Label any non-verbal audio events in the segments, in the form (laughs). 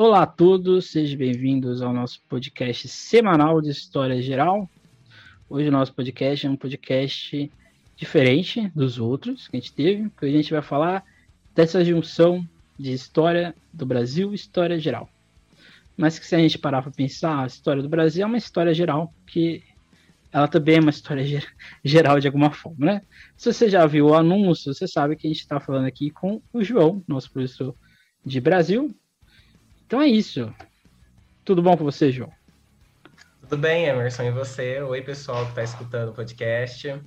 Olá a todos, sejam bem-vindos ao nosso podcast semanal de História Geral. Hoje o nosso podcast é um podcast diferente dos outros que a gente teve, porque a gente vai falar dessa junção de história do Brasil e história geral. Mas que se a gente parar para pensar, a história do Brasil é uma história geral, que ela também é uma história (laughs) geral de alguma forma, né? Se você já viu o anúncio, você sabe que a gente está falando aqui com o João, nosso professor de Brasil, então é isso. Tudo bom com você, João? Tudo bem, Emerson, e você? Oi, pessoal que está escutando o podcast.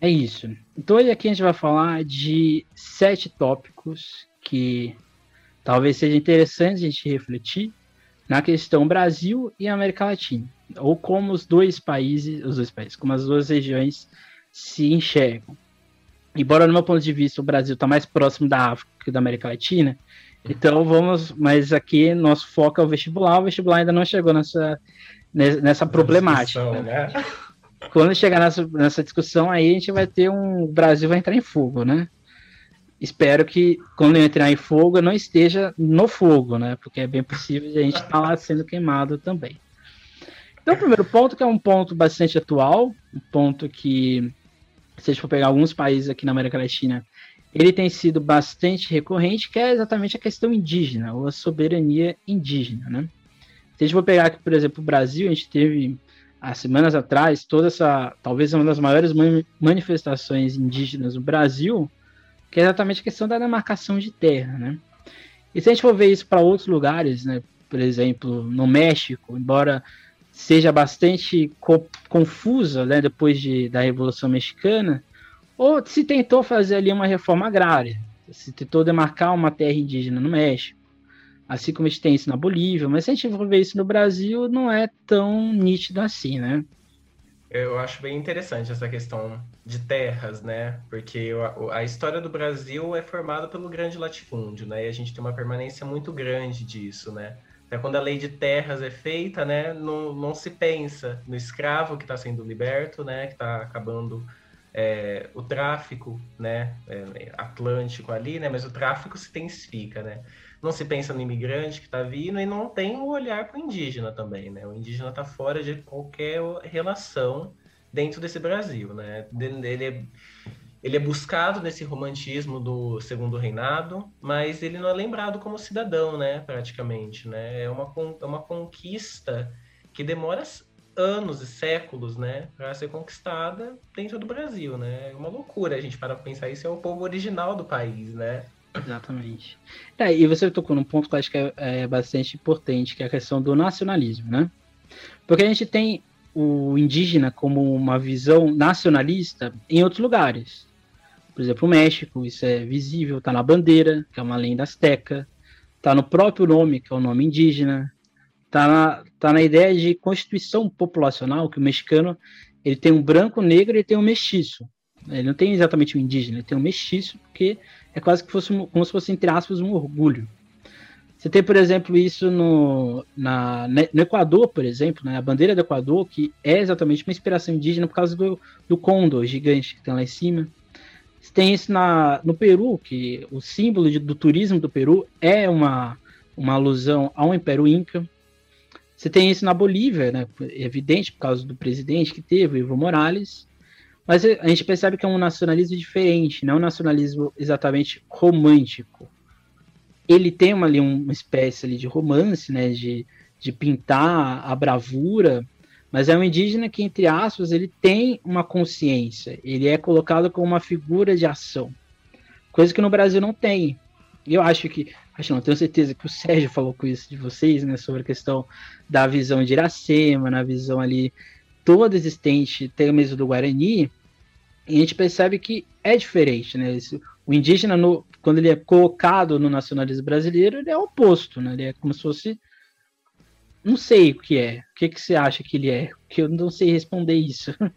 É isso. Então hoje aqui a gente vai falar de sete tópicos que talvez seja interessante a gente refletir na questão Brasil e América Latina, ou como os dois países, os dois países, como as duas regiões se enxergam. Embora no meu ponto de vista o Brasil está mais próximo da África que da América Latina, então vamos, mas aqui nosso foco é o vestibular. O vestibular ainda não chegou nessa, nessa problemática. Né? Quando chegar nessa, nessa discussão aí, a gente vai ter um. O Brasil vai entrar em fogo, né? Espero que quando eu entrar em fogo, eu não esteja no fogo, né? Porque é bem possível a gente estar tá lá sendo queimado também. Então, o primeiro ponto, que é um ponto bastante atual, um ponto que, se a gente for pegar alguns países aqui na América Latina, ele tem sido bastante recorrente, que é exatamente a questão indígena, ou a soberania indígena, né? Se a gente for pegar aqui, por exemplo, o Brasil, a gente teve, há semanas atrás, toda essa, talvez uma das maiores manifestações indígenas no Brasil, que é exatamente a questão da demarcação de terra, né? E se a gente for ver isso para outros lugares, né? Por exemplo, no México, embora seja bastante co confusa, né, depois de, da Revolução Mexicana, ou se tentou fazer ali uma reforma agrária, se tentou demarcar uma terra indígena no México, assim como a gente tem isso na Bolívia, mas se a gente for ver isso no Brasil, não é tão nítido assim, né? Eu acho bem interessante essa questão de terras, né? Porque a, história do Brasil é formada pelo grande latifúndio, né? E a gente tem uma permanência muito grande disso, né? Até quando a lei de terras é feita, né? Não, não se pensa no escravo que está sendo liberto, né? Que está acabando é, o tráfico né, é, atlântico ali, né, mas o tráfico se intensifica, né? Não se pensa no imigrante que está vindo e não tem o um olhar para o indígena também, né? O indígena está fora de qualquer relação dentro desse Brasil, né? Ele é, ele é buscado nesse romantismo do segundo reinado, mas ele não é lembrado como cidadão, né? Praticamente, né? É uma, é uma conquista que demora anos e séculos, né, para ser conquistada dentro do Brasil, né? É uma loucura a gente para pensar isso é o povo original do país, né? Exatamente. É, e você tocou num ponto que eu acho que é, é, bastante importante, que é a questão do nacionalismo, né? Porque a gente tem o indígena como uma visão nacionalista em outros lugares. Por exemplo, o México, isso é visível, está na bandeira, que é uma lenda azteca, está no próprio nome, que é o nome indígena, tá na, tá na ideia de constituição populacional, que o mexicano ele tem um branco, negro e tem um mestiço. Ele não tem exatamente um indígena, ele tem um mestiço, porque é quase que fosse, como se fosse, entre aspas, um orgulho. Você tem, por exemplo, isso no, na, no Equador, por exemplo, né, a bandeira do Equador, que é exatamente uma inspiração indígena por causa do, do condor gigante que tem lá em cima. Você tem isso na, no Peru, que o símbolo de, do turismo do Peru é uma, uma alusão ao Império Inca. Você tem isso na Bolívia, né? É evidente por causa do presidente que teve, Evo Morales. Mas a gente percebe que é um nacionalismo diferente, não é um nacionalismo exatamente romântico. Ele tem uma, ali uma espécie ali de romance, né? De, de pintar a bravura, mas é um indígena que, entre aspas, ele tem uma consciência. Ele é colocado como uma figura de ação. Coisa que no Brasil não tem. Eu acho que acho não, tenho certeza que o Sérgio falou com isso de vocês, né, sobre a questão da visão de Iracema, na visão ali toda existente, até mesmo do Guarani, e a gente percebe que é diferente, né, Esse, o indígena, no, quando ele é colocado no nacionalismo brasileiro, ele é oposto, né, ele é como se fosse, não sei o que é, o que, que você acha que ele é, que eu não sei responder isso. (laughs)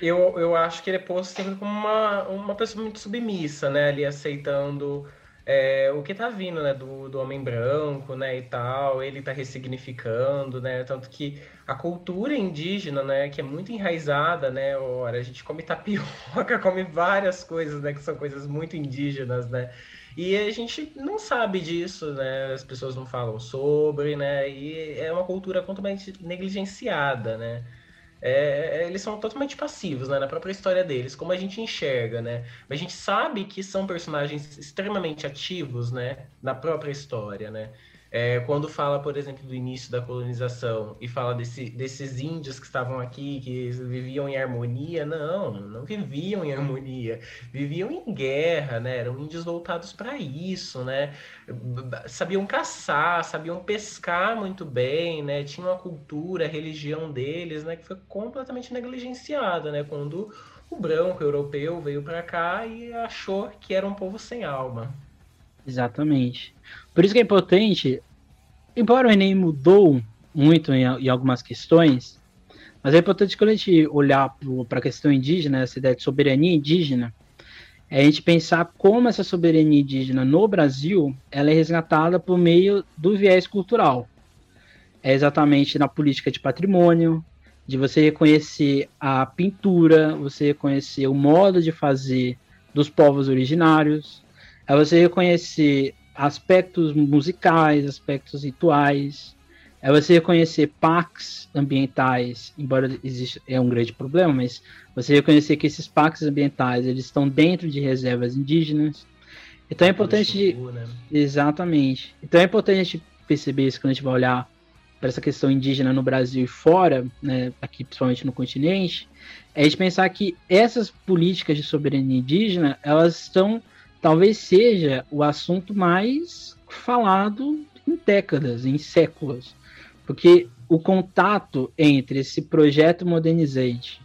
Eu, eu acho que ele é posto sempre como uma, uma pessoa muito submissa, né, ali aceitando é, o que tá vindo, né, do, do homem branco, né, e tal, ele tá ressignificando, né, tanto que a cultura indígena, né, que é muito enraizada, né, ora, a gente come tapioca, (laughs) come várias coisas, né, que são coisas muito indígenas, né, E a gente não sabe disso, né? As pessoas não falam sobre, né? E é uma cultura completamente negligenciada, né? É, eles são totalmente passivos né, na própria história deles, como a gente enxerga, né? A gente sabe que são personagens extremamente ativos, né, na própria história, né? É, quando fala, por exemplo, do início da colonização e fala desse, desses índios que estavam aqui, que viviam em harmonia, não, não viviam em harmonia, viviam em guerra, né? Eram índios voltados para isso, né? Sabiam caçar, sabiam pescar muito bem, né? Tinham a cultura, a religião deles, né? Que foi completamente negligenciada, né? Quando o branco europeu veio para cá e achou que era um povo sem alma. Exatamente. Por isso que é importante, embora o Enem mudou muito em, em algumas questões, mas é importante quando a gente olhar para a questão indígena, essa ideia de soberania indígena, é a gente pensar como essa soberania indígena no Brasil ela é resgatada por meio do viés cultural. É exatamente na política de patrimônio, de você reconhecer a pintura, você reconhecer o modo de fazer dos povos originários, é você reconhecer aspectos musicais, aspectos rituais, é você reconhecer parques ambientais, embora exista é um grande problema, mas você reconhecer que esses parques ambientais eles estão dentro de reservas indígenas. Então é importante, né? exatamente. Então é importante a gente perceber isso quando a gente vai olhar para essa questão indígena no Brasil e fora, né, aqui principalmente no continente, é a gente pensar que essas políticas de soberania indígena elas estão talvez seja o assunto mais falado em décadas, em séculos. Porque o contato entre esse projeto modernizante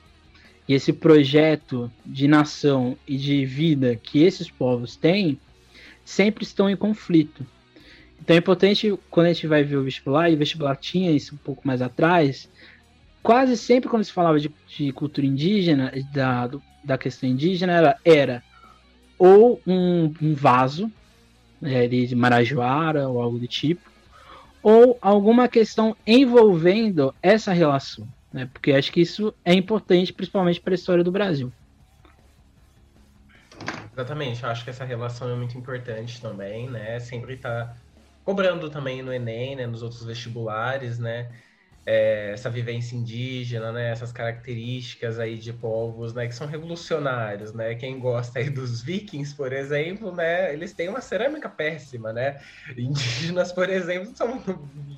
e esse projeto de nação e de vida que esses povos têm sempre estão em conflito. Então é importante, quando a gente vai ver o vestibular, e o vestibular tinha isso um pouco mais atrás, quase sempre quando se falava de, de cultura indígena, da, da questão indígena, era, era ou um, um vaso é, de Marajoara ou algo do tipo, ou alguma questão envolvendo essa relação, né? Porque acho que isso é importante, principalmente para a história do Brasil. Exatamente, eu acho que essa relação é muito importante também, né? Sempre está cobrando também no Enem, né? Nos outros vestibulares, né? É, essa vivência indígena, né, essas características aí de povos, né, que são revolucionários, né? Quem gosta aí dos vikings, por exemplo, né, eles têm uma cerâmica péssima, né? Indígenas, por exemplo, são,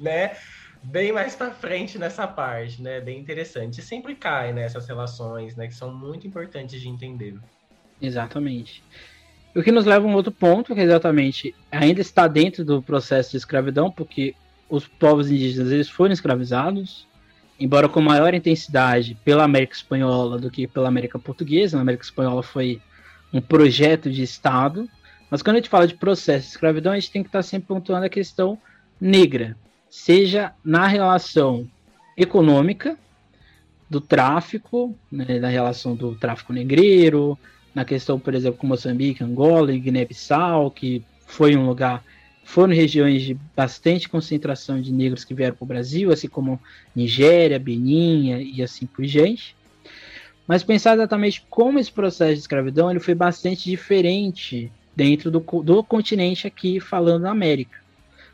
né, bem mais para frente nessa parte, né? Bem interessante. E sempre cai nessas né, relações, né, que são muito importantes de entender. Exatamente. O que nos leva a um outro ponto, que é exatamente ainda está dentro do processo de escravidão, porque os povos indígenas eles foram escravizados, embora com maior intensidade pela América Espanhola do que pela América Portuguesa. Na América Espanhola foi um projeto de Estado. Mas quando a gente fala de processo de escravidão, a gente tem que estar sempre pontuando a questão negra, seja na relação econômica do tráfico, né, na relação do tráfico negreiro, na questão, por exemplo, com Moçambique, Angola e Guiné-Bissau, que foi um lugar foram regiões de bastante concentração de negros que vieram para o Brasil, assim como Nigéria, Benin e assim por diante. Mas pensar exatamente como esse processo de escravidão ele foi bastante diferente dentro do, do continente aqui, falando na América.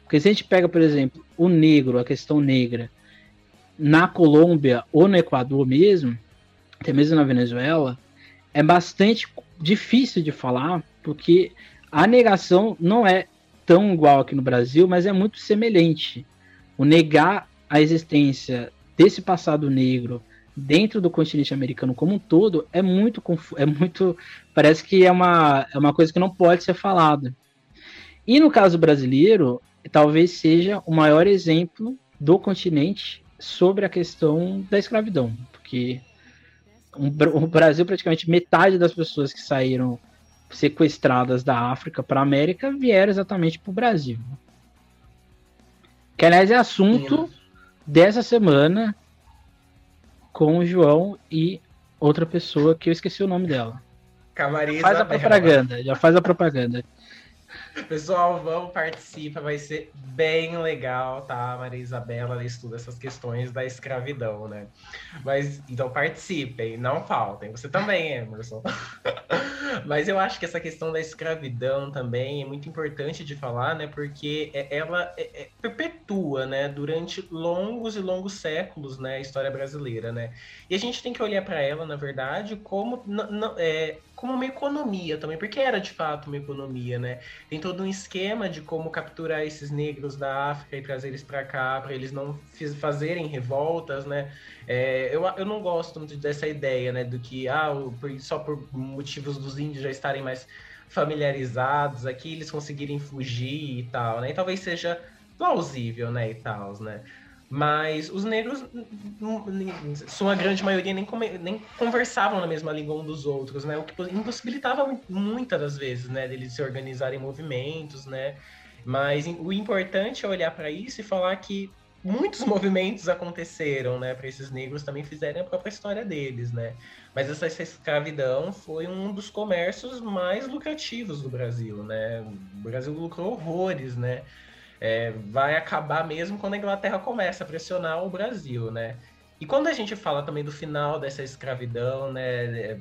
Porque se a gente pega, por exemplo, o negro, a questão negra, na Colômbia ou no Equador mesmo, até mesmo na Venezuela, é bastante difícil de falar, porque a negação não é tão igual aqui no Brasil, mas é muito semelhante. O negar a existência desse passado negro dentro do continente americano como um todo é muito é muito parece que é uma, é uma coisa que não pode ser falada. E no caso brasileiro, talvez seja o maior exemplo do continente sobre a questão da escravidão, porque o Brasil praticamente metade das pessoas que saíram sequestradas da África para a América vieram exatamente para o Brasil. Que, aliás, é assunto dessa semana com o João e outra pessoa que eu esqueci o nome dela. Camarisa faz a propaganda, já faz a propaganda. Pessoal, vão, participa, vai ser bem legal, tá? Maria Isabela ela estuda essas questões da escravidão, né? Mas então participem, não faltem. Você também, Emerson. (laughs) Mas eu acho que essa questão da escravidão também é muito importante de falar, né? Porque é, ela é, é, perpetua, né? Durante longos e longos séculos, né? A história brasileira, né? E a gente tem que olhar para ela, na verdade, como é, como uma economia também, porque era de fato uma economia, né? Tem todo um esquema de como capturar esses negros da África e trazer eles para cá, para eles não fazerem revoltas, né? É, eu, eu não gosto muito dessa ideia, né? Do que ah, só por motivos dos índios já estarem mais familiarizados aqui, eles conseguirem fugir e tal, né? E talvez seja plausível, né? E tal, né? Mas os negros, sua grande maioria, nem, nem conversavam na mesma língua um dos outros, né? O que impossibilitava muitas das vezes, né? Deles se organizarem em movimentos, né? Mas o importante é olhar para isso e falar que muitos (laughs) movimentos aconteceram, né? Para esses negros também fizerem a própria história deles, né? Mas essa escravidão foi um dos comércios mais lucrativos do Brasil, né? O Brasil lucrou horrores, né? É, vai acabar mesmo quando a Inglaterra começa a pressionar o Brasil, né? E quando a gente fala também do final dessa escravidão, né? É,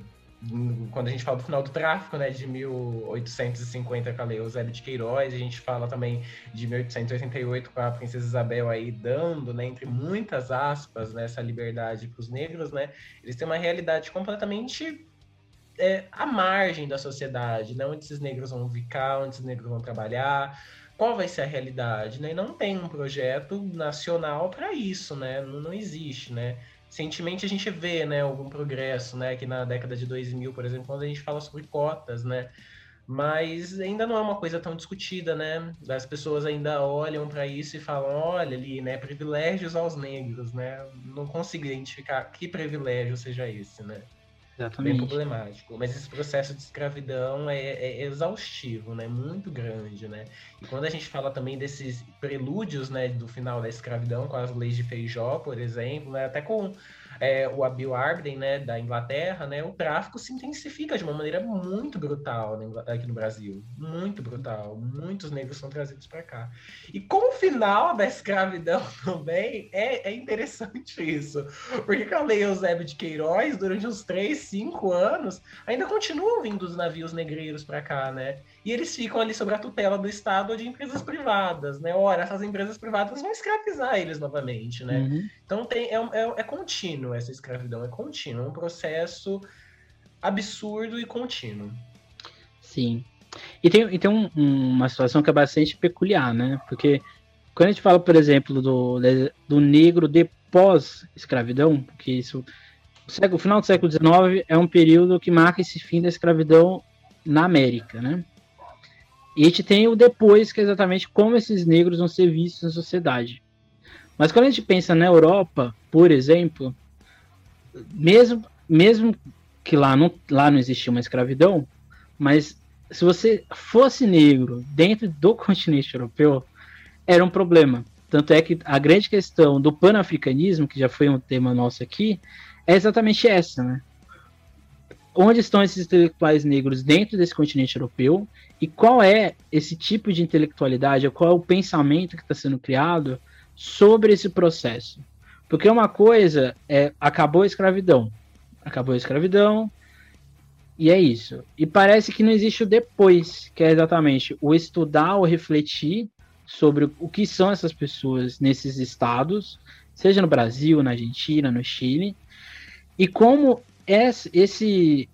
quando a gente fala do final do tráfico, né, de 1850 com a Lei Eusébio de Queiroz, a gente fala também de 1888 com a Princesa Isabel aí dando, né, entre muitas aspas, né, essa liberdade para os negros, né, eles têm uma realidade completamente é, à margem da sociedade, né, onde esses negros vão ficar, onde esses negros vão trabalhar, qual vai ser a realidade, né? Não tem um projeto nacional para isso, né? Não, não, existe, né? Recentemente a gente vê, né, algum progresso, né, que na década de 2000, por exemplo, quando a gente fala sobre cotas, né? Mas ainda não é uma coisa tão discutida, né? As pessoas ainda olham para isso e falam, olha ali, né, privilégios aos negros, né? Não consigo identificar que privilégio seja esse, né? Exatamente. Bem problemático. Mas esse processo de escravidão é, é, exaustivo, né? Muito grande, né? E quando a gente fala também desses prelúdios, né, do final da escravidão, com as leis de Feijó, por exemplo, né? até com é, o Abil Arbden, né, da Inglaterra, né, o tráfico se intensifica de uma maneira muito brutal aqui no Brasil. Muito brutal. Muitos negros são trazidos para cá. E com o final da escravidão (laughs) também, é, é interessante isso. Porque com a Lei Eusébio de Queiroz, durante uns 3, 5 anos, ainda continuam vindo os navios negreiros para cá, né? E eles ficam ali sob a tutela do Estado ou de empresas privadas, né? Ora, essas empresas privadas vão escravizar eles novamente, né? Uhum. Então tem, é, é, é contínuo essa escravidão, é contínuo, é um processo absurdo e contínuo. Sim. E tem, e tem um, uma situação que é bastante peculiar, né? Porque quando a gente fala, por exemplo, do, do negro de pós-escravidão, porque isso. O, século, o final do século XIX é um período que marca esse fim da escravidão na América, né? E a gente tem o depois, que é exatamente como esses negros vão ser vistos na sociedade. Mas quando a gente pensa na Europa, por exemplo, mesmo, mesmo que lá não, lá não existia uma escravidão, mas se você fosse negro dentro do (laughs) continente europeu, era um problema. Tanto é que a grande questão do panafricanismo, que já foi um tema nosso aqui, é exatamente essa, né? Onde estão esses intelectuais negros dentro desse continente europeu e qual é esse tipo de intelectualidade, qual é o pensamento que está sendo criado sobre esse processo. Porque uma coisa é acabou a escravidão, acabou a escravidão e é isso. E parece que não existe o depois, que é exatamente o estudar ou refletir sobre o que são essas pessoas nesses estados, seja no Brasil, na Argentina, no Chile, e como esse,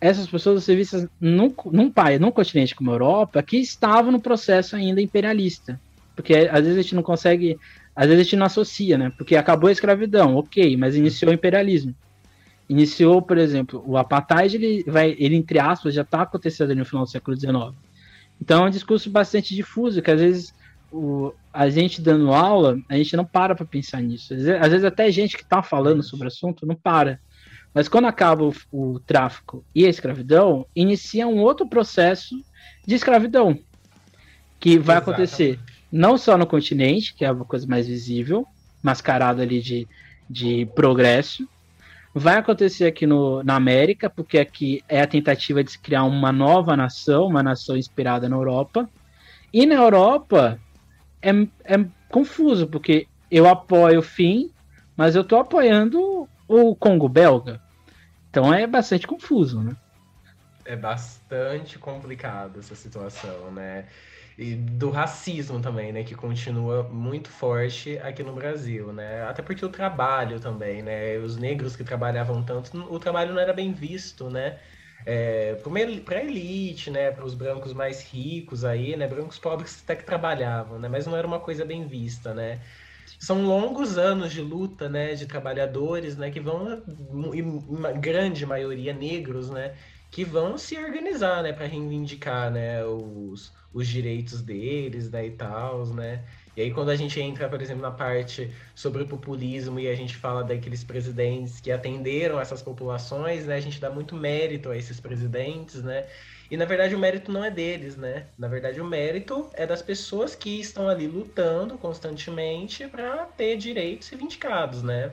essas pessoas são vistas num, num país, num continente como a Europa, que estavam no processo ainda imperialista. Porque às vezes a gente não consegue, às vezes a gente não associa, né? Porque acabou a escravidão, ok, mas iniciou o imperialismo. Iniciou, por exemplo, o apartheid, ele vai, ele entre aspas, já está acontecendo no final do século XIX. Então é um discurso bastante difuso, que às vezes o, a gente dando aula, a gente não para para pensar nisso. Às vezes, às vezes até gente que está falando sobre o assunto não para. Mas quando acaba o, o tráfico e a escravidão, inicia um outro processo de escravidão que vai Exatamente. acontecer não só no continente, que é uma coisa mais visível, mascarado ali de, de progresso, vai acontecer aqui no, na América, porque aqui é a tentativa de se criar uma nova nação, uma nação inspirada na Europa. E na Europa é, é confuso, porque eu apoio o fim, mas eu estou apoiando o Congo belga. Então é bastante confuso, né? é bastante complicado essa situação, né? E do racismo também, né? Que continua muito forte aqui no Brasil, né? Até porque o trabalho também, né? Os negros que trabalhavam tanto, o trabalho não era bem visto, né? É, para elite, né, para os brancos mais ricos aí, né, brancos pobres até que trabalhavam, né, mas não era uma coisa bem vista, né. São longos anos de luta, né, de trabalhadores, né, que vão, uma grande maioria negros, né, que vão se organizar, né, para reivindicar, né, os, os direitos deles, né, e tal, né. E aí quando a gente entra, por exemplo, na parte sobre o populismo e a gente fala daqueles presidentes que atenderam essas populações, né, a gente dá muito mérito a esses presidentes, né. E na verdade o mérito não é deles, né? Na verdade o mérito é das pessoas que estão ali lutando constantemente para ter direitos reivindicados, né?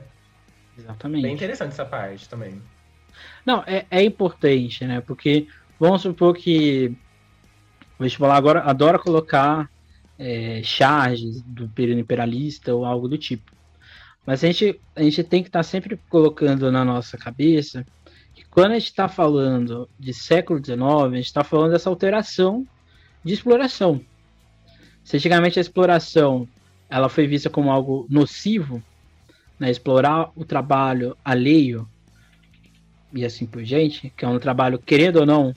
Exatamente. Bem interessante essa parte também. Não, é, é importante, né? Porque vamos supor que o vestibular agora adora colocar é, charges do período imperialista ou algo do tipo. Mas a gente, a gente tem que estar tá sempre colocando na nossa cabeça quando a gente está falando de século XIX, a gente está falando dessa alteração de exploração. Se antigamente a exploração ela foi vista como algo nocivo, né, explorar o trabalho alheio e assim por diante, que é um trabalho, querendo ou não,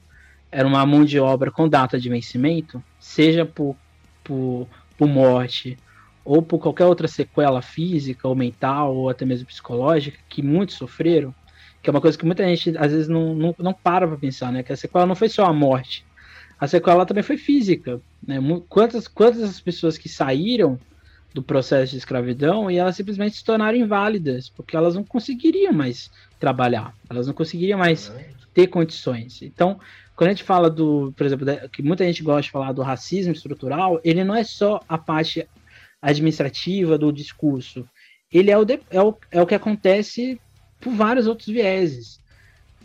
era uma mão de obra com data de vencimento, seja por por, por morte ou por qualquer outra sequela física ou mental ou até mesmo psicológica que muitos sofreram, que é uma coisa que muita gente às vezes não, não, não para para pensar, né? Que a sequela não foi só a morte, a sequela também foi física, né? Quantas, quantas pessoas que saíram do processo de escravidão e elas simplesmente se tornaram inválidas, porque elas não conseguiriam mais trabalhar, elas não conseguiriam mais ter condições. Então, quando a gente fala do, por exemplo, que muita gente gosta de falar do racismo estrutural, ele não é só a parte administrativa do discurso. Ele é o, é o, é o que acontece por vários outros vieses.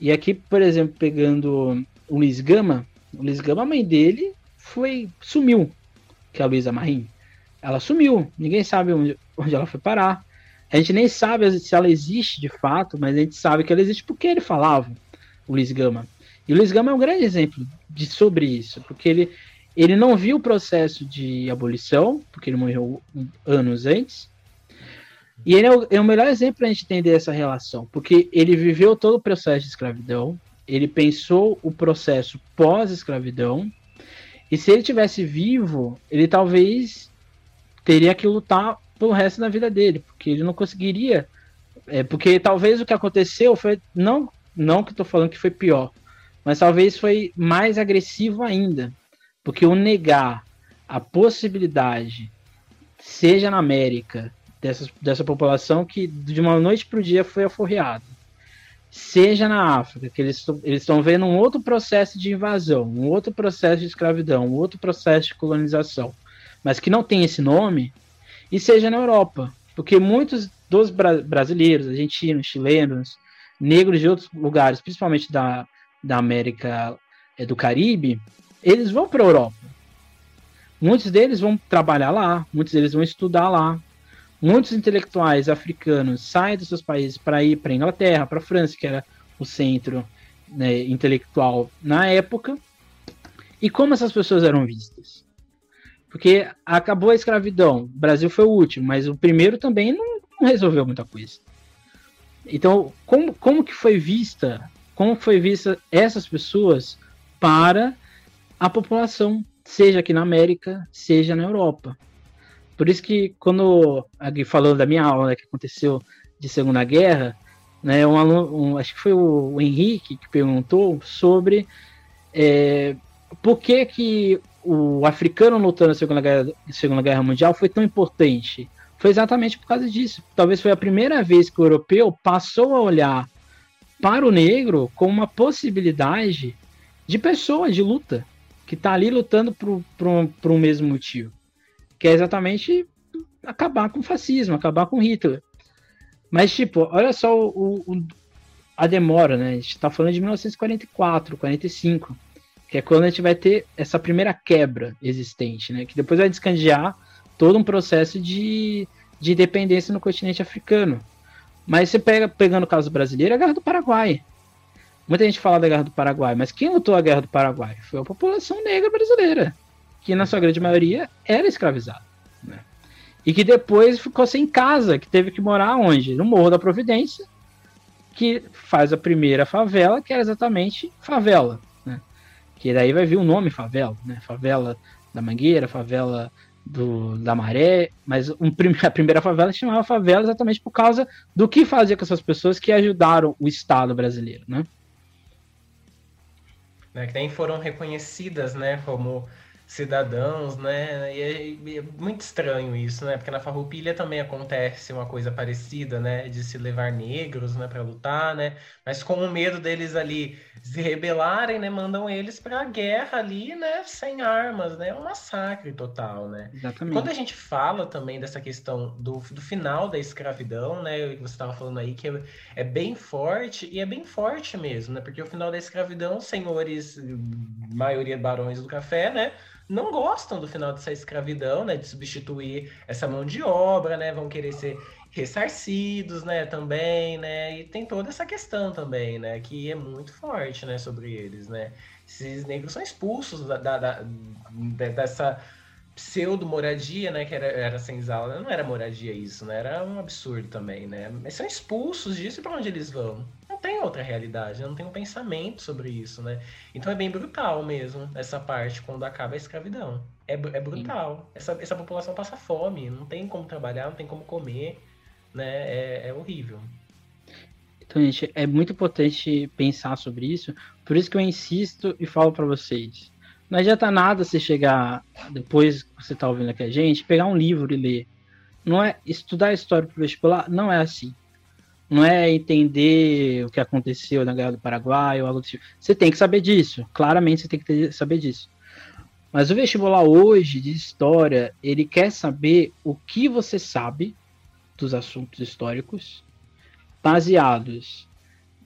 E aqui, por exemplo, pegando o Luiz Gama, o Luiz Gama, a mãe dele foi sumiu, que é a Luísa Marim. Ela sumiu, ninguém sabe onde, onde ela foi parar. A gente nem sabe se ela existe de fato, mas a gente sabe que ela existe porque ele falava, o Luiz Gama. E o Luiz Gama é um grande exemplo de, sobre isso, porque ele, ele não viu o processo de abolição, porque ele morreu anos antes, e ele é o, é o melhor exemplo para a gente entender essa relação, porque ele viveu todo o processo de escravidão, ele pensou o processo pós-escravidão, e se ele tivesse vivo, ele talvez teria que lutar pelo resto da vida dele, porque ele não conseguiria. É, porque talvez o que aconteceu foi. Não, não que estou falando que foi pior, mas talvez foi mais agressivo ainda, porque o negar a possibilidade, seja na América, dessa, dessa população que de uma noite para o dia foi aforreada, seja na África, que eles estão vendo um outro processo de invasão, um outro processo de escravidão, um outro processo de colonização, mas que não tem esse nome, e seja na Europa, porque muitos dos bra brasileiros, argentinos, chilenos, negros de outros lugares, principalmente da, da América é, do Caribe, eles vão para a Europa. Muitos deles vão trabalhar lá, muitos deles vão estudar lá. Muitos intelectuais africanos saem dos seus países para ir para a Inglaterra, para a França, que era o centro né, intelectual na época. E como essas pessoas eram vistas? Porque acabou a escravidão, o Brasil foi o último, mas o primeiro também não, não resolveu muita coisa. Então, como, como que foi vista como foi vista essas pessoas para a população, seja aqui na América, seja na Europa. Por isso que quando falando da minha aula né, que aconteceu de Segunda Guerra, né, um aluno, um, acho que foi o, o, Henrique que perguntou sobre é, por que, que o africano lutando na Segunda Guerra, Segunda Guerra Mundial foi tão importante. Foi exatamente por causa disso. Talvez foi a primeira vez que o europeu passou a olhar para o negro como uma possibilidade de pessoa, de luta, que está ali lutando por um mesmo motivo, que é exatamente acabar com o fascismo, acabar com Hitler. Mas, tipo, olha só o, o, a demora, né? A gente está falando de 1944, 45, que é quando a gente vai ter essa primeira quebra existente, né? Que depois vai descandear todo um processo de, de independência no continente africano. Mas você pega, pegando o caso brasileiro, é a Guerra do Paraguai. muita gente fala da Guerra do Paraguai, mas quem lutou a Guerra do Paraguai foi a população negra brasileira, que na sua grande maioria era escravizada. Né? E que depois ficou sem casa, que teve que morar onde? No Morro da Providência, que faz a primeira favela, que era exatamente favela. Né? Que daí vai vir o nome favela, né? Favela da Mangueira, favela do, da Maré, mas um, a primeira favela se chamava favela exatamente por causa do que fazia com essas pessoas que ajudaram o Estado brasileiro, né? né que nem foram reconhecidas, né, como cidadãos, né? E é, é, muito estranho isso, né? Porque na Farroupilha também acontece uma coisa parecida, né? De se levar negros, né, para lutar, né? Mas com o medo deles ali se rebelarem, né, mandam eles para a guerra ali, né, sem armas, né? É um massacre total, né? Exatamente. Quando a gente fala também dessa questão do, do final da escravidão, né, que você estava falando aí que é, é bem forte e é bem forte mesmo, né? Porque o final da escravidão, senhores, maioria barões do café, né? Não gostam do final dessa escravidão, né, de substituir essa mão de obra, né, vão querer ser ressarcidos, né, também, né, e tem toda essa questão também, né, que é muito forte, né, sobre eles, né. Esses negros são expulsos da, da, da dessa pseudo-moradia, né, que era, era senzala, não era moradia isso, né, era um absurdo também, né, mas são expulsos disso e para onde eles vão? Não tem outra realidade, não tem um pensamento sobre isso, né, então é bem brutal mesmo essa parte quando acaba a escravidão, é, é brutal, essa, essa população passa fome, não tem como trabalhar, não tem como comer, né, é, é horrível. Então, gente, é muito importante pensar sobre isso, por isso que eu insisto e falo para vocês, não adianta nada você chegar, depois que você está ouvindo aqui a gente, pegar um livro e ler. Não é estudar história para vestibular, não é assim. Não é entender o que aconteceu na Guerra do Paraguai ou algo do tipo. Você tem que saber disso. Claramente você tem que ter, saber disso. Mas o vestibular hoje de história, ele quer saber o que você sabe dos assuntos históricos, baseados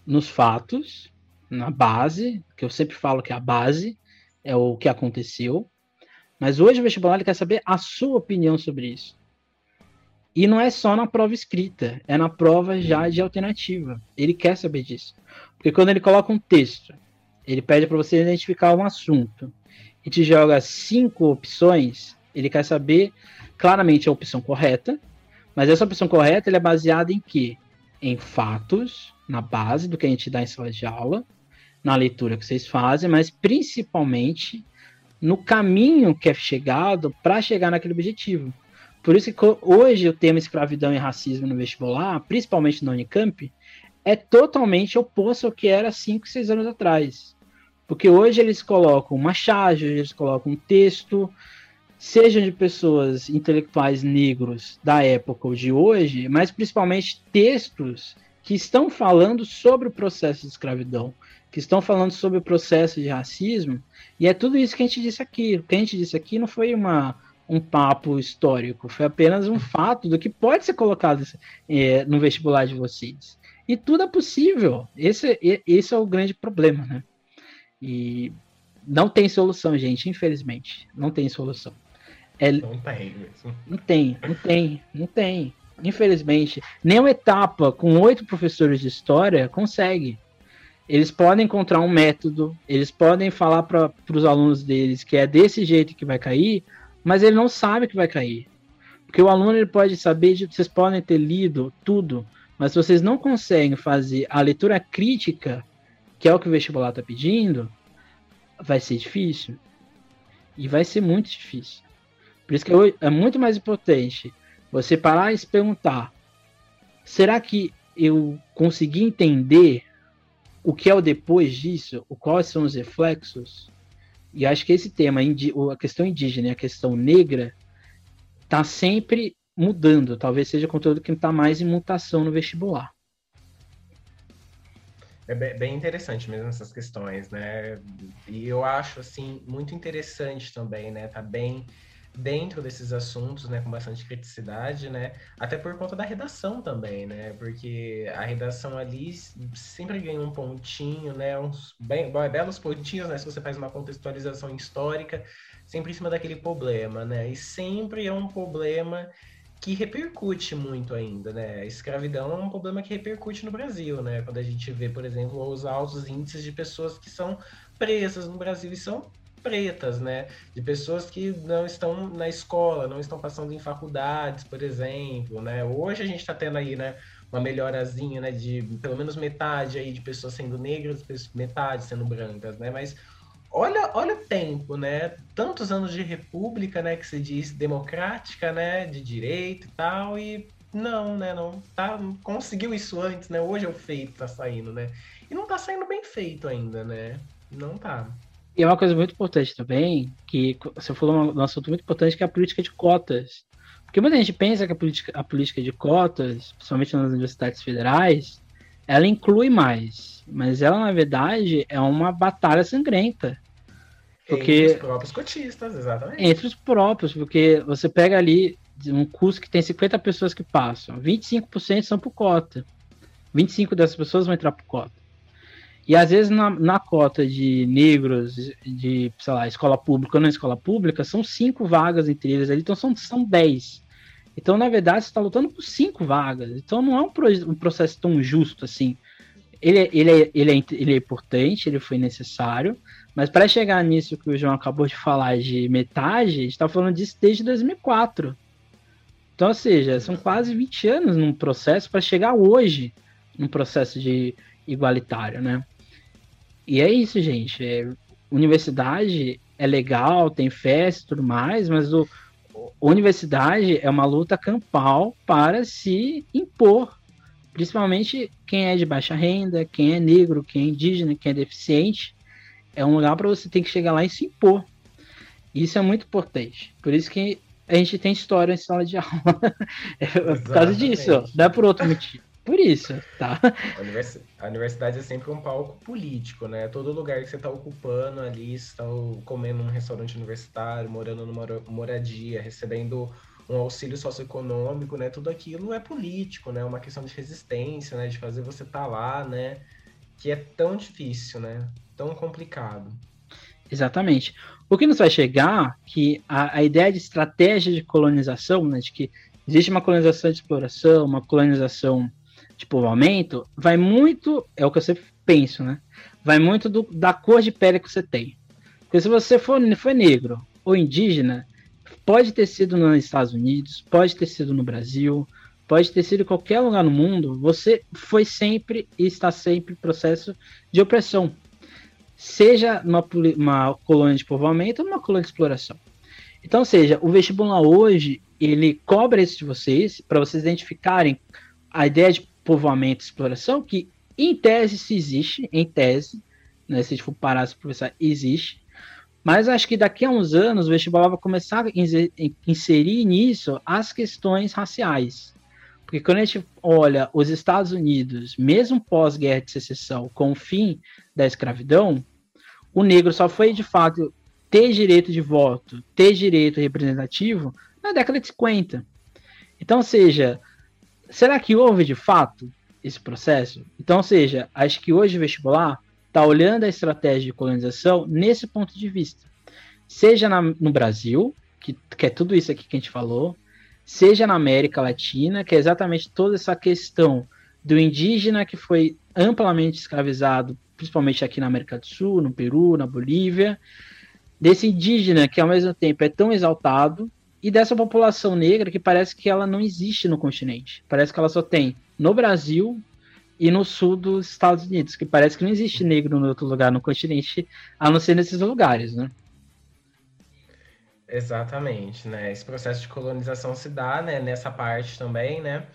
nos fatos, na base, que eu sempre falo que é a base, é o que aconteceu. Mas hoje o vestibular ele quer saber a sua opinião sobre isso. E não é só na prova escrita, é na prova já de alternativa. Ele quer saber disso. Porque quando ele coloca um texto, ele pede para você identificar um assunto e te joga cinco opções, ele quer saber claramente a opção correta, mas essa opção correta é baseada em quê? Em fatos, na base do que a gente dá em sala de aula, na leitura que vocês fazem, mas principalmente no caminho que é chegado para chegar naquele objetivo. Por isso que hoje o tema escravidão e racismo no vestibular, principalmente no Unicamp, é totalmente oposto ao que era 5, 6 anos atrás. Porque hoje eles colocam uma charge, eles colocam um texto, sejam de pessoas intelectuais negros da época ou de hoje, mas principalmente textos que estão falando sobre o processo de escravidão, que estão falando sobre o processo de racismo, e é tudo isso que a gente disse aqui. O que a gente disse aqui não foi uma, um papo histórico, foi apenas um fato do que pode ser colocado é, no vestibular de vocês. E tudo é possível. Esse, esse é o grande problema, né? E não tem solução, gente, infelizmente. Não tem solução. É... Não tem mesmo. Não tem, não tem, não tem. Infelizmente, nenhuma etapa com oito professores de história consegue eles podem encontrar um método, eles podem falar para os alunos deles que é desse jeito que vai cair, mas ele não sabe que vai cair. Porque o aluno ele pode saber, de, vocês podem ter lido tudo, mas se vocês não conseguem fazer a leitura crítica, que é o que o vestibular está pedindo, vai ser difícil. E vai ser muito difícil. Por isso que é muito mais importante você parar e se perguntar: será que eu consegui entender o que é o depois disso, o quais são os reflexos, e acho que esse tema, a questão indígena e a questão negra, está sempre mudando. Talvez seja conteúdo que está mais em mutação no vestibular. É bem interessante mesmo essas questões, né? E eu acho, assim, muito interessante também, né? Tá bem dentro desses assuntos, né, com bastante criticidade, né, até por conta da redação também, né, porque a redação ali sempre ganha um pontinho, né, uns bem, belos pontinhos, né, se você faz uma contextualização histórica, sempre em cima daquele problema, né, e sempre é um problema que repercute muito ainda, né? A escravidão é um problema que repercute no Brasil, né? Quando a gente vê, por exemplo, os altos índices de pessoas que são presas no Brasil e são pretas, né? De pessoas que não estão na escola, não estão passando em faculdades, por exemplo, né? Hoje a gente está tendo aí, né? Uma melhorazinha, né? De pelo menos metade aí de pessoas sendo negras, metade sendo brancas, né? Mas olha, olha o tempo, né? Tantos anos de república, né? Que se diz democrática, né? De direito e tal, e não, né? Não tá, conseguiu isso antes, né? Hoje é o feito tá saindo, né? E não tá saindo bem feito ainda, né? Não tá. E é uma coisa muito importante também, que você falou um assunto muito importante, que é a política de cotas. Porque muita gente pensa que a política, a política de cotas, principalmente nas universidades federais, ela inclui mais. Mas ela, na verdade, é uma batalha sangrenta. Porque, entre os próprios cotistas, exatamente. Entre os próprios, porque você pega ali um curso que tem 50 pessoas que passam, 25% são por cota. 25 dessas pessoas vão entrar por cota. E às vezes na, na cota de negros de, sei lá, escola pública ou não escola pública, são cinco vagas entre eles ali, então são, são dez. Então, na verdade, você está lutando por cinco vagas. Então não é um, pro, um processo tão justo assim. Ele, é, ele, é, ele, é, ele é importante, ele foi necessário, mas para chegar nisso que o João acabou de falar de metade, a gente está falando disso desde 2004. Então, ou seja, são quase 20 anos num processo para chegar hoje num processo de igualitário, né? E é isso, gente. É, universidade é legal, tem festa e tudo mais, mas o, universidade é uma luta campal para se impor. Principalmente quem é de baixa renda, quem é negro, quem é indígena, quem é deficiente. É um lugar para você ter que chegar lá e se impor. Isso é muito importante. Por isso que a gente tem história em sala de aula. (laughs) é por causa disso, não é por outro motivo por isso, tá? A universidade é sempre um palco político, né? Todo lugar que você está ocupando ali, está comendo num restaurante universitário, morando numa moradia, recebendo um auxílio socioeconômico, né? Tudo aquilo é político, né? Uma questão de resistência, né? De fazer você estar tá lá, né? Que é tão difícil, né? Tão complicado. Exatamente. O que nos vai chegar que a, a ideia de estratégia de colonização, né? De que existe uma colonização de exploração, uma colonização de povoamento vai muito, é o que eu sempre penso, né? Vai muito do, da cor de pele que você tem. Porque se você for, for negro ou indígena, pode ter sido nos Estados Unidos, pode ter sido no Brasil, pode ter sido em qualquer lugar no mundo, você foi sempre e está sempre em processo de opressão. Seja numa uma colônia de povoamento ou numa colônia de exploração. Então, seja, o vestibular hoje, ele cobra isso de vocês, para vocês identificarem a ideia de povoamento e exploração, que em tese se existe, em tese, né, se a gente for parar para pensar, existe, mas acho que daqui a uns anos o vestibular vai começar a inserir nisso as questões raciais. Porque quando a gente olha os Estados Unidos, mesmo pós-guerra de secessão, com o fim da escravidão, o negro só foi de fato ter direito de voto, ter direito representativo na década de 50. Então, seja, será que houve de fato esse processo? Então, ou seja, acho que hoje o vestibular está olhando a estratégia de colonização nesse ponto de vista. Seja na, no Brasil, que, que é tudo isso aqui que a gente falou, seja na América Latina, que é exatamente toda essa questão do indígena que foi amplamente escravizado, principalmente aqui na América do Sul, no Peru, na Bolívia, desse indígena que ao mesmo tempo é tão exaltado e dessa população negra que parece que ela não existe no continente. Parece que ela só tem no Brasil e no sul dos Estados Unidos, que parece que não existe negro em outro lugar no continente, a não ser nesses lugares, né? Exatamente, né? Esse processo de colonização se dá, né, nessa parte também, né?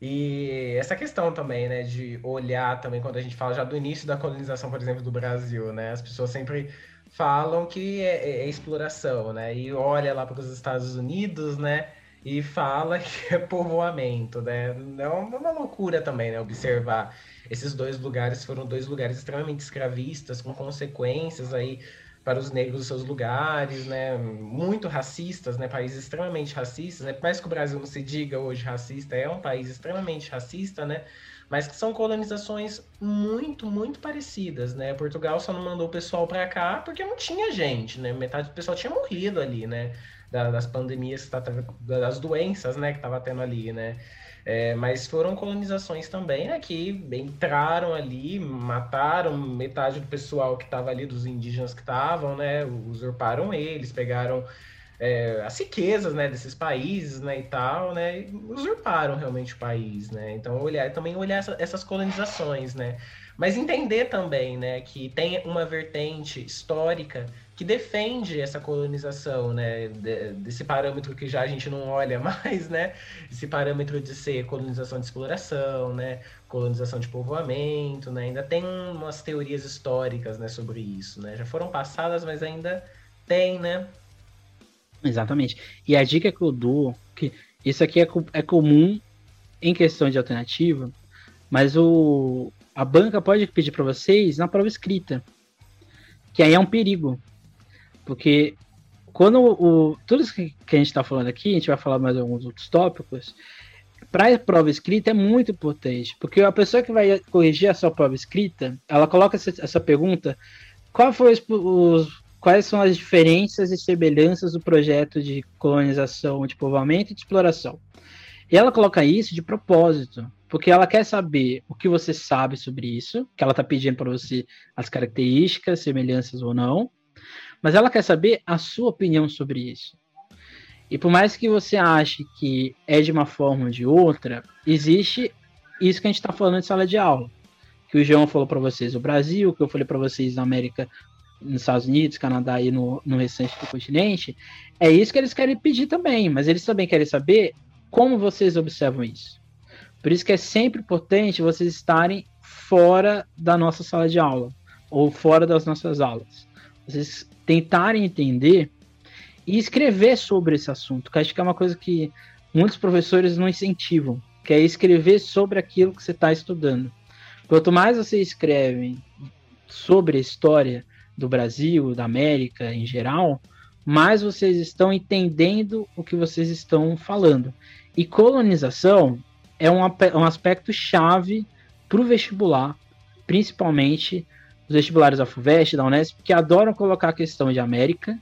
E essa questão também, né, de olhar também quando a gente fala já do início da colonização, por exemplo, do Brasil, né? As pessoas sempre falam que é, é, é exploração, né? E olha lá para os Estados Unidos, né? E fala que é povoamento, né? É uma loucura também, né? Observar esses dois lugares foram dois lugares extremamente escravistas, com consequências aí para os negros seus lugares, né? Muito racistas, né? Países extremamente racistas, né? Mais que o Brasil não se diga hoje racista, é um país extremamente racista, né? Mas que são colonizações muito, muito parecidas, né? Portugal só não mandou o pessoal para cá porque não tinha gente, né? Metade do pessoal tinha morrido ali, né? das pandemias, tá, das doenças, né, que estava tendo ali, né? É, mas foram colonizações também, né, que entraram ali, mataram metade do pessoal que estava ali, dos indígenas que estavam, né, usurparam eles, pegaram é, as riquezas, né, desses países, né, e tal, né, e usurparam realmente o país, né. Então olhar também olhar essa, essas colonizações, né, mas entender também, né, que tem uma vertente histórica que defende essa colonização, né, desse parâmetro que já a gente não olha (laughs) mais, né, esse parâmetro de ser colonização de exploração, né, colonização de povoamento, né, ainda tem umas teorias históricas, né, sobre isso, né, já foram passadas, mas ainda tem, né. Exatamente. E a dica que eu dou, que isso aqui é, é comum em questão de alternativa, mas o, a banca pode pedir para vocês na prova escrita, que aí é um perigo, porque quando o, tudo isso que, a gente está falando aqui, a gente vai falar mais alguns outros tópicos, para a prova escrita é muito importante, porque a pessoa que vai corrigir a sua prova escrita, ela coloca essa, essa pergunta: qual foi os, os, quais são as diferenças e semelhanças do projeto de colonização, de povoamento e de exploração? E ela coloca isso de propósito, porque ela quer saber o que você sabe sobre isso, que ela está pedindo para você as características, semelhanças ou não, mas ela quer saber a sua opinião sobre isso. E por mais que você ache que é de uma forma ou de outra, existe isso que a gente está falando de sala de aula. Que o João falou para vocês, o Brasil, que eu falei para vocês na América, nos Estados Unidos, Canadá e no, no restante do continente, é isso que eles querem pedir também, mas eles também querem saber como vocês observam isso. Por isso que é sempre importante vocês estarem fora da nossa sala de aula ou fora das nossas aulas. Vocês tentarem entender e escrever sobre esse assunto, que acho que é uma coisa que muitos professores não incentivam, que é escrever sobre aquilo que você está estudando. Quanto mais você escreve sobre a história do Brasil, da América em geral, mais vocês estão entendendo o que vocês estão falando. E colonização é um, um aspecto chave para o vestibular, principalmente os vestibulares da FUVEST, da Unesp, que adoram colocar a questão de América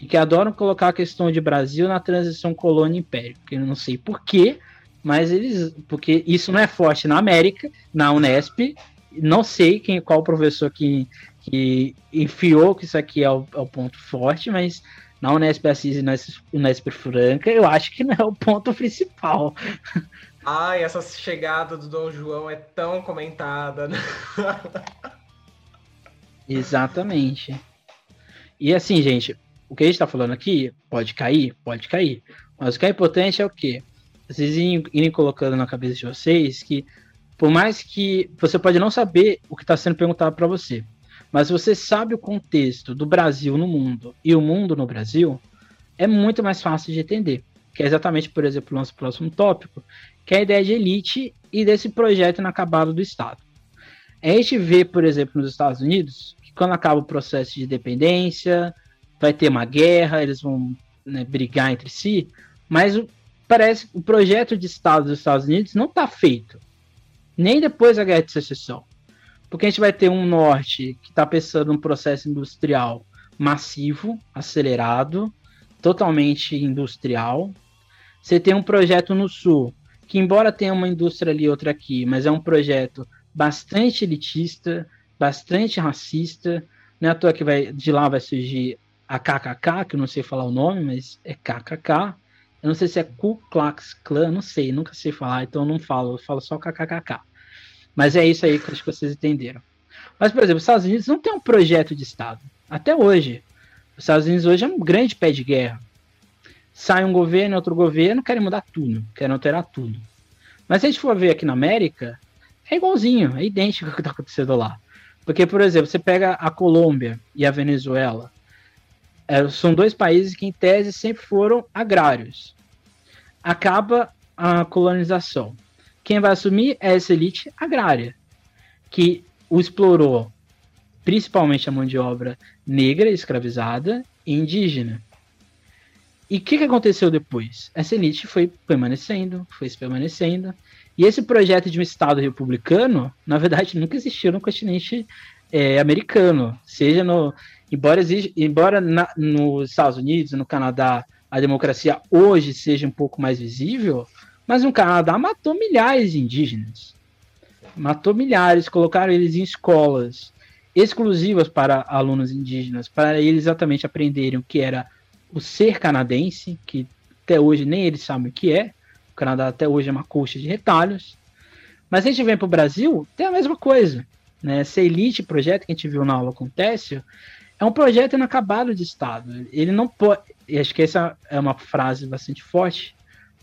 e que adoram colocar a questão de Brasil na transição colônia-império. Que eu não sei porquê, mas eles. Porque isso não é forte na América, na Unesp. Não sei quem, qual professor que, que enfiou que isso aqui é o, é o ponto forte, mas na Unesp Assis e na Unesp Franca, eu acho que não é o ponto principal. (laughs) Ai, essa chegada do Dom João é tão comentada. Né? (laughs) Exatamente. E assim, gente, o que a gente está falando aqui pode cair, pode cair. Mas o que é importante é o quê? Vocês irem, colocando na cabeça de vocês que, por mais que você pode não saber o que está sendo perguntado para você, mas você sabe o contexto do Brasil no mundo e o mundo no Brasil, é muito mais fácil de entender. Que é exatamente, por exemplo, o nosso próximo tópico, que é a ideia de elite e desse projeto inacabado do Estado. A gente vê, por exemplo, nos Estados Unidos, quando acaba o processo de dependência, vai ter uma guerra, eles vão né, brigar entre si, mas o, parece que o projeto de Estado dos Estados Unidos não está feito, nem depois da guerra de secessão. Porque a gente vai ter um norte que está pensando num processo industrial massivo, acelerado, totalmente industrial. Você tem um projeto no sul, que embora tenha uma indústria ali e outra aqui, mas é um projeto bastante elitista, bastante racista. Não é à toa que vai, de lá vai surgir a KKK, que eu não sei falar o nome, mas é KKK. Eu não sei se é Ku Klux Klan, não sei, nunca sei falar, então não falo, eu falo só KKK. Mas é isso aí que acho que vocês entenderam. Mas, por exemplo, os Estados Unidos não tem um projeto de Estado. Até hoje. Os Estados Unidos hoje é um grande pé de guerra. Sai um governo, outro governo, querem mudar tudo, querem alterar tudo. Mas se a gente for ver aqui na América, é igualzinho, é idêntico ao que está acontecendo lá. Porque, por exemplo, você pega a Colômbia e a Venezuela, é, são dois países que, em tese, sempre foram agrários. Acaba a colonização. Quem vai assumir é essa elite agrária, que o explorou principalmente a mão de obra negra, escravizada e indígena. E o que, que aconteceu depois? Essa elite foi permanecendo, foi permanecendo, e esse projeto de um Estado republicano, na verdade, nunca existiu no continente é, americano. Seja no. Embora, exige, embora na, nos Estados Unidos, no Canadá, a democracia hoje seja um pouco mais visível, mas o Canadá matou milhares de indígenas. Matou milhares, colocaram eles em escolas exclusivas para alunos indígenas, para eles exatamente aprenderem o que era o ser canadense, que até hoje nem eles sabem o que é. O Canadá até hoje é uma coxa de retalhos. Mas a gente vem para o Brasil, tem a mesma coisa. Né? Esse Elite projeto que a gente viu na aula com o Técio é um projeto inacabado de Estado. Ele não pode. Acho que essa é uma frase bastante forte,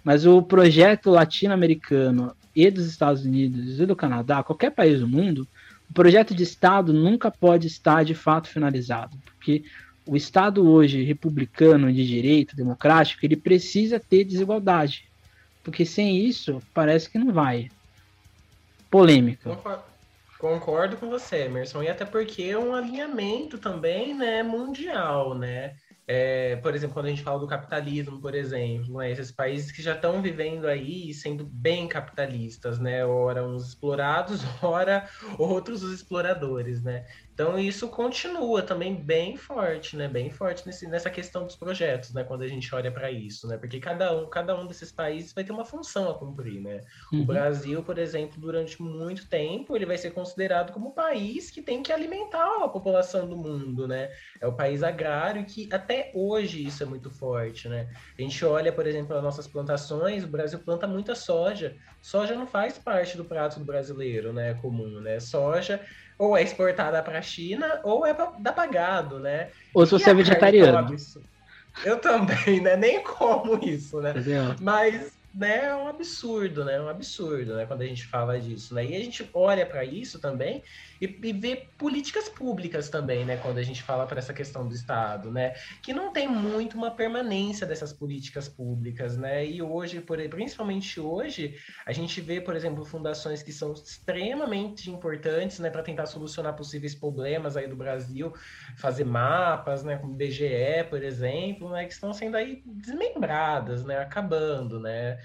mas o projeto latino-americano e dos Estados Unidos e do Canadá, qualquer país do mundo, o projeto de Estado nunca pode estar de fato finalizado, porque o Estado hoje republicano de direito, democrático, ele precisa ter desigualdade, porque sem isso parece que não vai. Polêmica. Concordo com você, Emerson, e até porque é um alinhamento também, né, mundial, né? É, por exemplo, quando a gente fala do capitalismo, por exemplo, né, esses países que já estão vivendo aí sendo bem capitalistas, né? Ora uns explorados, (laughs) ora outros os exploradores, né? Então isso continua também bem forte, né? Bem forte nesse, nessa questão dos projetos, né? Quando a gente olha para isso, né? Porque cada um, cada um desses países vai ter uma função a cumprir, né? Uhum. O Brasil, por exemplo, durante muito tempo, ele vai ser considerado como o país que tem que alimentar a população do mundo, né? É o país agrário que até hoje isso é muito forte, né? A gente olha, por exemplo, as nossas plantações, o Brasil planta muita soja. Soja não faz parte do prato do brasileiro, né? Comum, né? Soja ou é exportada para a China ou é pra, dá pagado, né? Ou se você é vegetariano. Eu também, né? Nem como isso, né? Entendeu? Mas né, é um absurdo, né? É um absurdo, né? Quando a gente fala disso, né? E a gente olha para isso também e, e ver políticas públicas também, né, quando a gente fala para essa questão do Estado, né, que não tem muito uma permanência dessas políticas públicas, né, e hoje, por, principalmente hoje, a gente vê, por exemplo, fundações que são extremamente importantes, né, para tentar solucionar possíveis problemas aí do Brasil, fazer mapas, né, como BGE, por exemplo, né, que estão sendo aí desmembradas, né, acabando, né,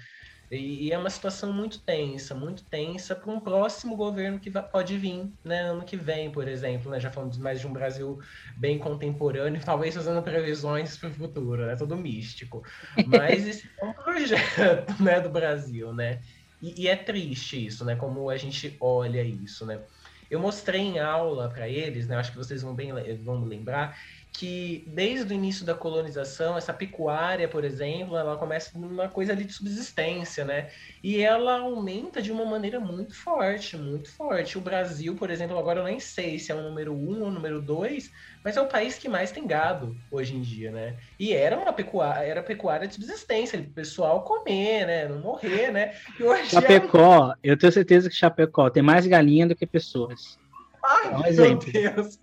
e, e, é uma situação muito tensa, muito tensa para um próximo governo que vai, pode vir, né, ano que vem, por exemplo, né, já falando mais de um Brasil bem contemporâneo, (laughs) talvez fazendo previsões para o futuro, né, todo místico. Mas esse é um (laughs) projeto, né, do Brasil, né, e, e é triste isso, né, como a gente olha isso, né. Eu mostrei em aula para eles, né, acho que vocês vão bem vão lembrar que desde o início da colonização, essa pecuária, por exemplo, ela começa numa coisa ali de subsistência, né? E ela aumenta de uma maneira muito forte, muito forte. O Brasil, por exemplo, agora eu nem sei se é o número um ou o número dois, mas é o país que mais tem gado hoje em dia, né? E era uma pecuária, era pecuária de subsistência, o pessoal comer, né? Não morrer, né? Hoje Chapecó, é... eu tenho certeza que Chapecó tem mais galinha do que pessoas. Ai, é um meu Deus,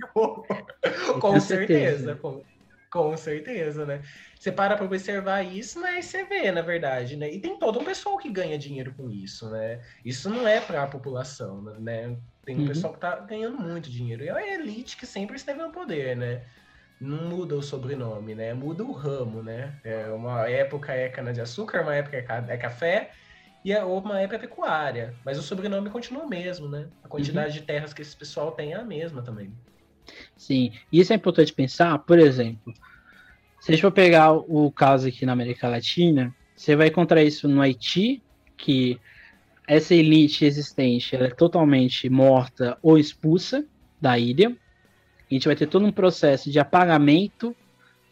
com certeza, com, com certeza, né? Você para para observar isso, né? E você vê, na verdade, né? E tem todo um pessoal que ganha dinheiro com isso, né? Isso não é para a população, né? Tem um uhum. pessoal que tá ganhando muito dinheiro. E é a elite que sempre esteve no poder, né? Não muda o sobrenome, né? Muda o ramo, né? É uma época é cana-de-açúcar, uma época é, é café, e a uma época é pecuária, mas o sobrenome continua o mesmo, né? A quantidade uhum. de terras que esse pessoal tem é a mesma também. Sim, e isso é importante pensar, por exemplo, se a gente for pegar o caso aqui na América Latina, você vai encontrar isso no Haiti, que essa elite existente é totalmente morta ou expulsa da ilha. A gente vai ter todo um processo de apagamento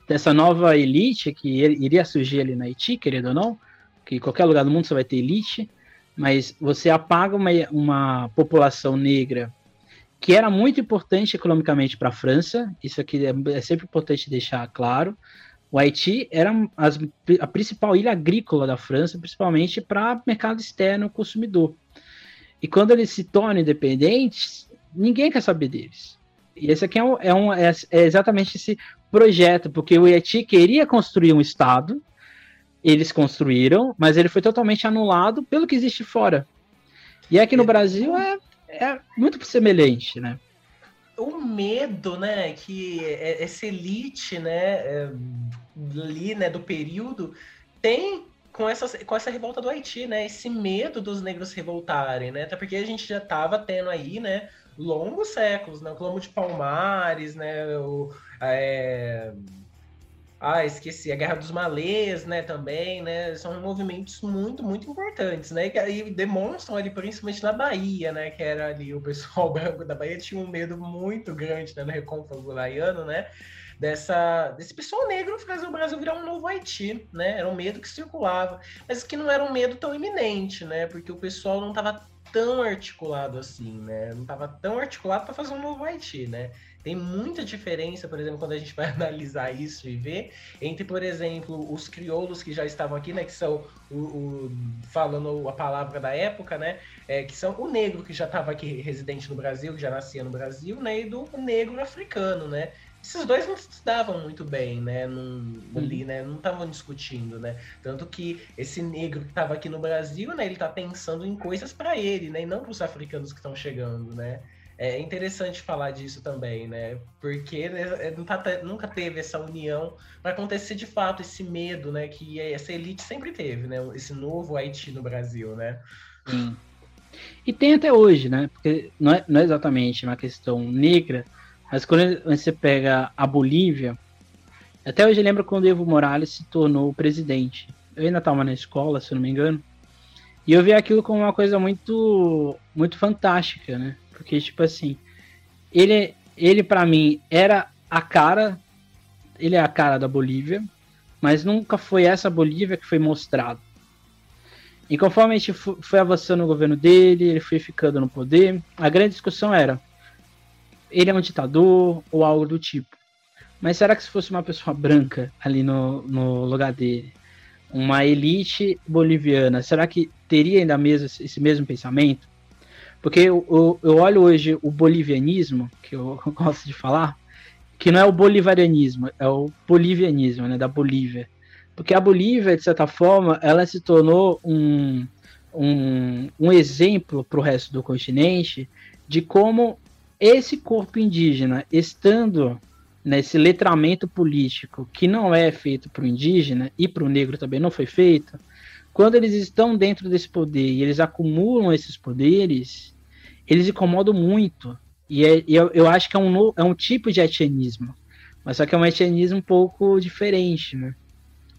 dessa nova elite que iria surgir ali na Haiti, querendo ou não, que qualquer lugar do mundo você vai ter elite, mas você apaga uma, uma população negra que era muito importante economicamente para a França, isso aqui é, é, sempre importante deixar claro. O Haiti era as, a principal ilha agrícola da França, principalmente para mercado externo consumidor. E quando eles se tornam independentes, ninguém quer saber deles. E esse aqui é, um, é, um, é, é exatamente esse projeto, porque o Haiti queria construir um Estado, eles construíram, mas ele foi totalmente anulado pelo que existe fora. E aqui no Brasil é, é muito semelhante, né? O medo, né, que é, essa elite, né, é, ali, né, do período, tem com essa, com essa revolta do Haiti, né? Esse medo dos negros se revoltarem, né? Até porque a gente já estava tendo aí, né? Longos séculos, né? O Clomo de Palmares, né? O, é, ah, esqueci, a Guerra dos Malês, né, também, né, são movimentos muito, muito importantes, né, que aí demonstram ali, principalmente na Bahia, né, que era ali o pessoal (laughs) branco da Bahia tinha um medo muito grande, né, no recôncavo laiano, né, dessa, desse pessoal negro fazer o Brasil virar um novo Haiti, né, era um medo que circulava, mas que não era um medo tão iminente, né, porque o pessoal não estava tão articulado assim, né, não estava tão articulado para fazer um novo Haiti, né, tem muita diferença, por exemplo, quando a gente vai (laughs) analisar isso e ver, entre, por exemplo, os crioulos que já estavam aqui, né, que são o, o falando a palavra da época, né, é, que são o negro que já estava aqui residente no Brasil, que já nascia no Brasil, né, e do negro africano, né. Esses dois não se davam muito bem, né, num, ali, né, não estavam discutindo, né, tanto que esse negro que estava aqui no Brasil, né, ele está pensando em coisas para ele, né, e não para os africanos que estão chegando, né. É interessante falar disso também, né? Porque né, é, nunca teve essa união para acontecer de fato esse medo, né? Que essa elite sempre teve, né? Esse novo Haiti no Brasil, né? Sim. E tem até hoje, né? Porque não é, não é exatamente uma questão negra, mas quando você pega a Bolívia, até hoje lembro quando Evo Morales se tornou presidente. Eu ainda estava na escola, se não me engano, e eu vi aquilo como uma coisa muito, muito fantástica, né? Porque, tipo assim, ele, ele para mim era a cara, ele é a cara da Bolívia, mas nunca foi essa Bolívia que foi mostrado. E conforme a gente foi avançando no governo dele, ele foi ficando no poder, a grande discussão era: ele é um ditador ou algo do tipo. Mas será que se fosse uma pessoa branca ali no, no lugar dele, uma elite boliviana, será que teria ainda mesmo esse mesmo pensamento? Porque eu, eu, olho hoje o bolivianismo, que eu (laughs) gosto de falar, que não é o bolivarianismo, é o bolivianismo, né, da Bolívia. Porque a Bolívia, de certa forma, ela se tornou um, um, um exemplo para o resto do continente de como esse corpo indígena, estando nesse letramento político que não é feito para o indígena e para o negro também não foi feito, quando eles estão dentro desse poder e eles acumulam esses poderes, eles incomodam muito. E, é, e eu, eu, acho que é um, é um tipo de etianismo. Mas só que é um etianismo um pouco diferente, né?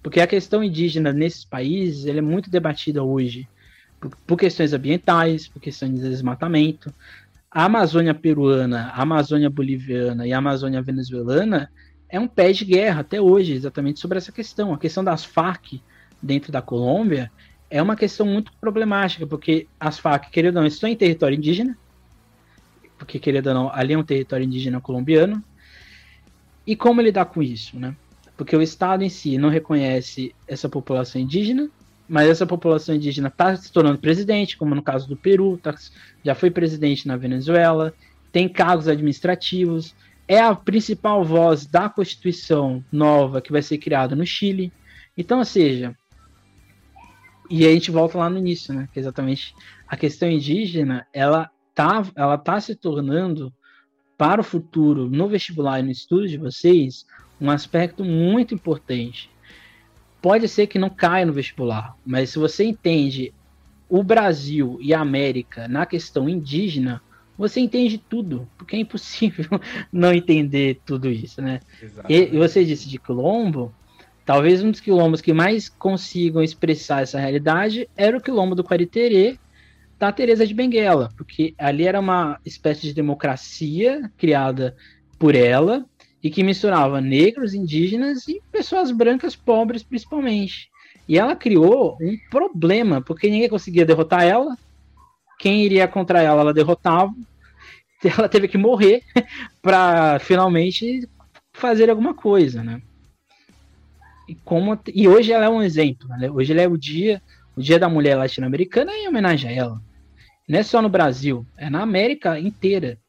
Porque a questão indígena nesses países é muito debatida hoje. Por, por, questões ambientais, por questões de desmatamento. A Amazônia peruana, a Amazônia boliviana e a Amazônia venezuelana é um pé de guerra até hoje, exatamente sobre essa questão. A questão das Farc dentro da Colômbia é uma questão muito problemática, porque as FARC, querendo ou não, estão em território indígena, porque, querendo ou não, ali é um território indígena colombiano, e como lidar com isso, né? Porque o Estado em si não reconhece essa população indígena, mas essa população indígena está se tornando presidente, como no caso do Peru, tá, já foi presidente na Venezuela, tem cargos administrativos, é a principal voz da Constituição nova que vai ser criada no Chile. Então, ou seja, e a gente volta lá no início, né? Que é exatamente a questão indígena, ela tá, ela tá se tornando para o futuro, no vestibular e no estudo de vocês, um aspecto muito importante. Pode ser que não caia no vestibular, mas se você entende o Brasil e a América na questão indígena, você entende tudo, porque é impossível (laughs) não entender tudo isso, né? E, e, você disse de Colombo, Talvez um dos quilombos que mais consigam expressar essa realidade era o quilombo do Quariterê da Teresa de Benguela, porque ali era uma espécie de democracia criada por ela e que misturava negros, indígenas e pessoas brancas pobres principalmente. E ela criou um problema, porque ninguém conseguia derrotar ela. Quem iria contra ela, ela derrotava. Ela teve que morrer (laughs) para finalmente fazer alguma coisa, né? E como e hoje ela é um exemplo. Né? Hoje ela é o dia o dia da mulher latino-americana em homenagem a ela. Não é só no Brasil, é na América inteira.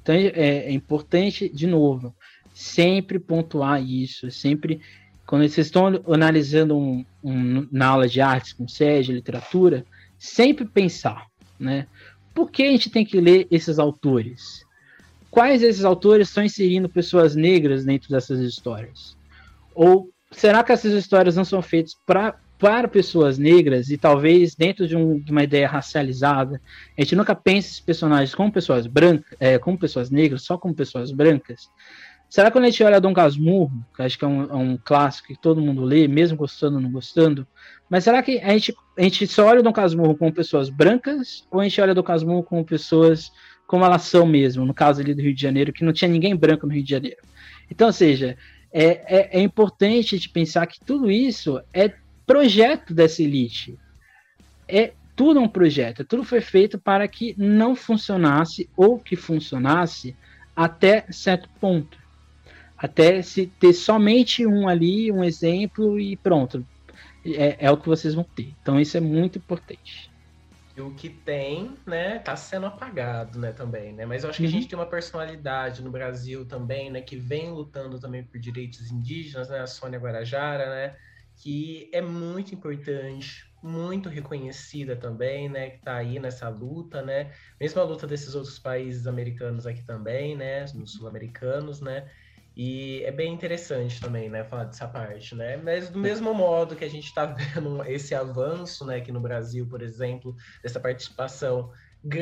Então é, é importante de novo sempre pontuar isso, sempre quando vocês estão analisando um, um, na aula de artes com SEG, literatura, sempre pensar, né? Por que a gente tem que ler esses autores? Quais desses autores estão inserindo pessoas negras dentro dessas histórias? Ou será que essas histórias não são feitas pra, para pessoas negras e talvez dentro de, um, de, uma ideia racializada? A gente nunca pensa esses personagens como pessoas brancas, é, como pessoas negras, só como pessoas brancas. Será que quando a gente olha Dom Casmurro, que acho que é um, é um, clássico que todo mundo lê, mesmo gostando ou não gostando, mas será que a gente, a gente só olha Dom Casmurro como pessoas brancas ou a gente olha Dom Casmurro como pessoas como elas são mesmo, no caso ali do Rio de Janeiro, que não tinha ninguém branco no Rio de Janeiro. Então, ou seja, é, é, é importante gente pensar que tudo isso é projeto dessa elite. É tudo um projeto, tudo foi feito para que não funcionasse ou que funcionasse até certo ponto. Até se ter somente um ali, um exemplo e pronto. É, é o que vocês vão ter. Então isso é muito importante. E o que tem, né, tá sendo apagado, né, também, né? Mas eu acho que uhum. a gente tem uma personalidade no Brasil também, né, que vem lutando também por direitos indígenas, né, a Sônia Guarajara, né, que é muito importante, muito reconhecida também, né, que está aí nessa luta, né, mesmo a luta desses outros países americanos aqui também, né, nos sul-americanos, né, e é bem interessante também, né, falar dessa parte, né? Mas do mesmo modo que a gente está (laughs) vendo esse avanço, né, aqui no Brasil, por exemplo, dessa participação,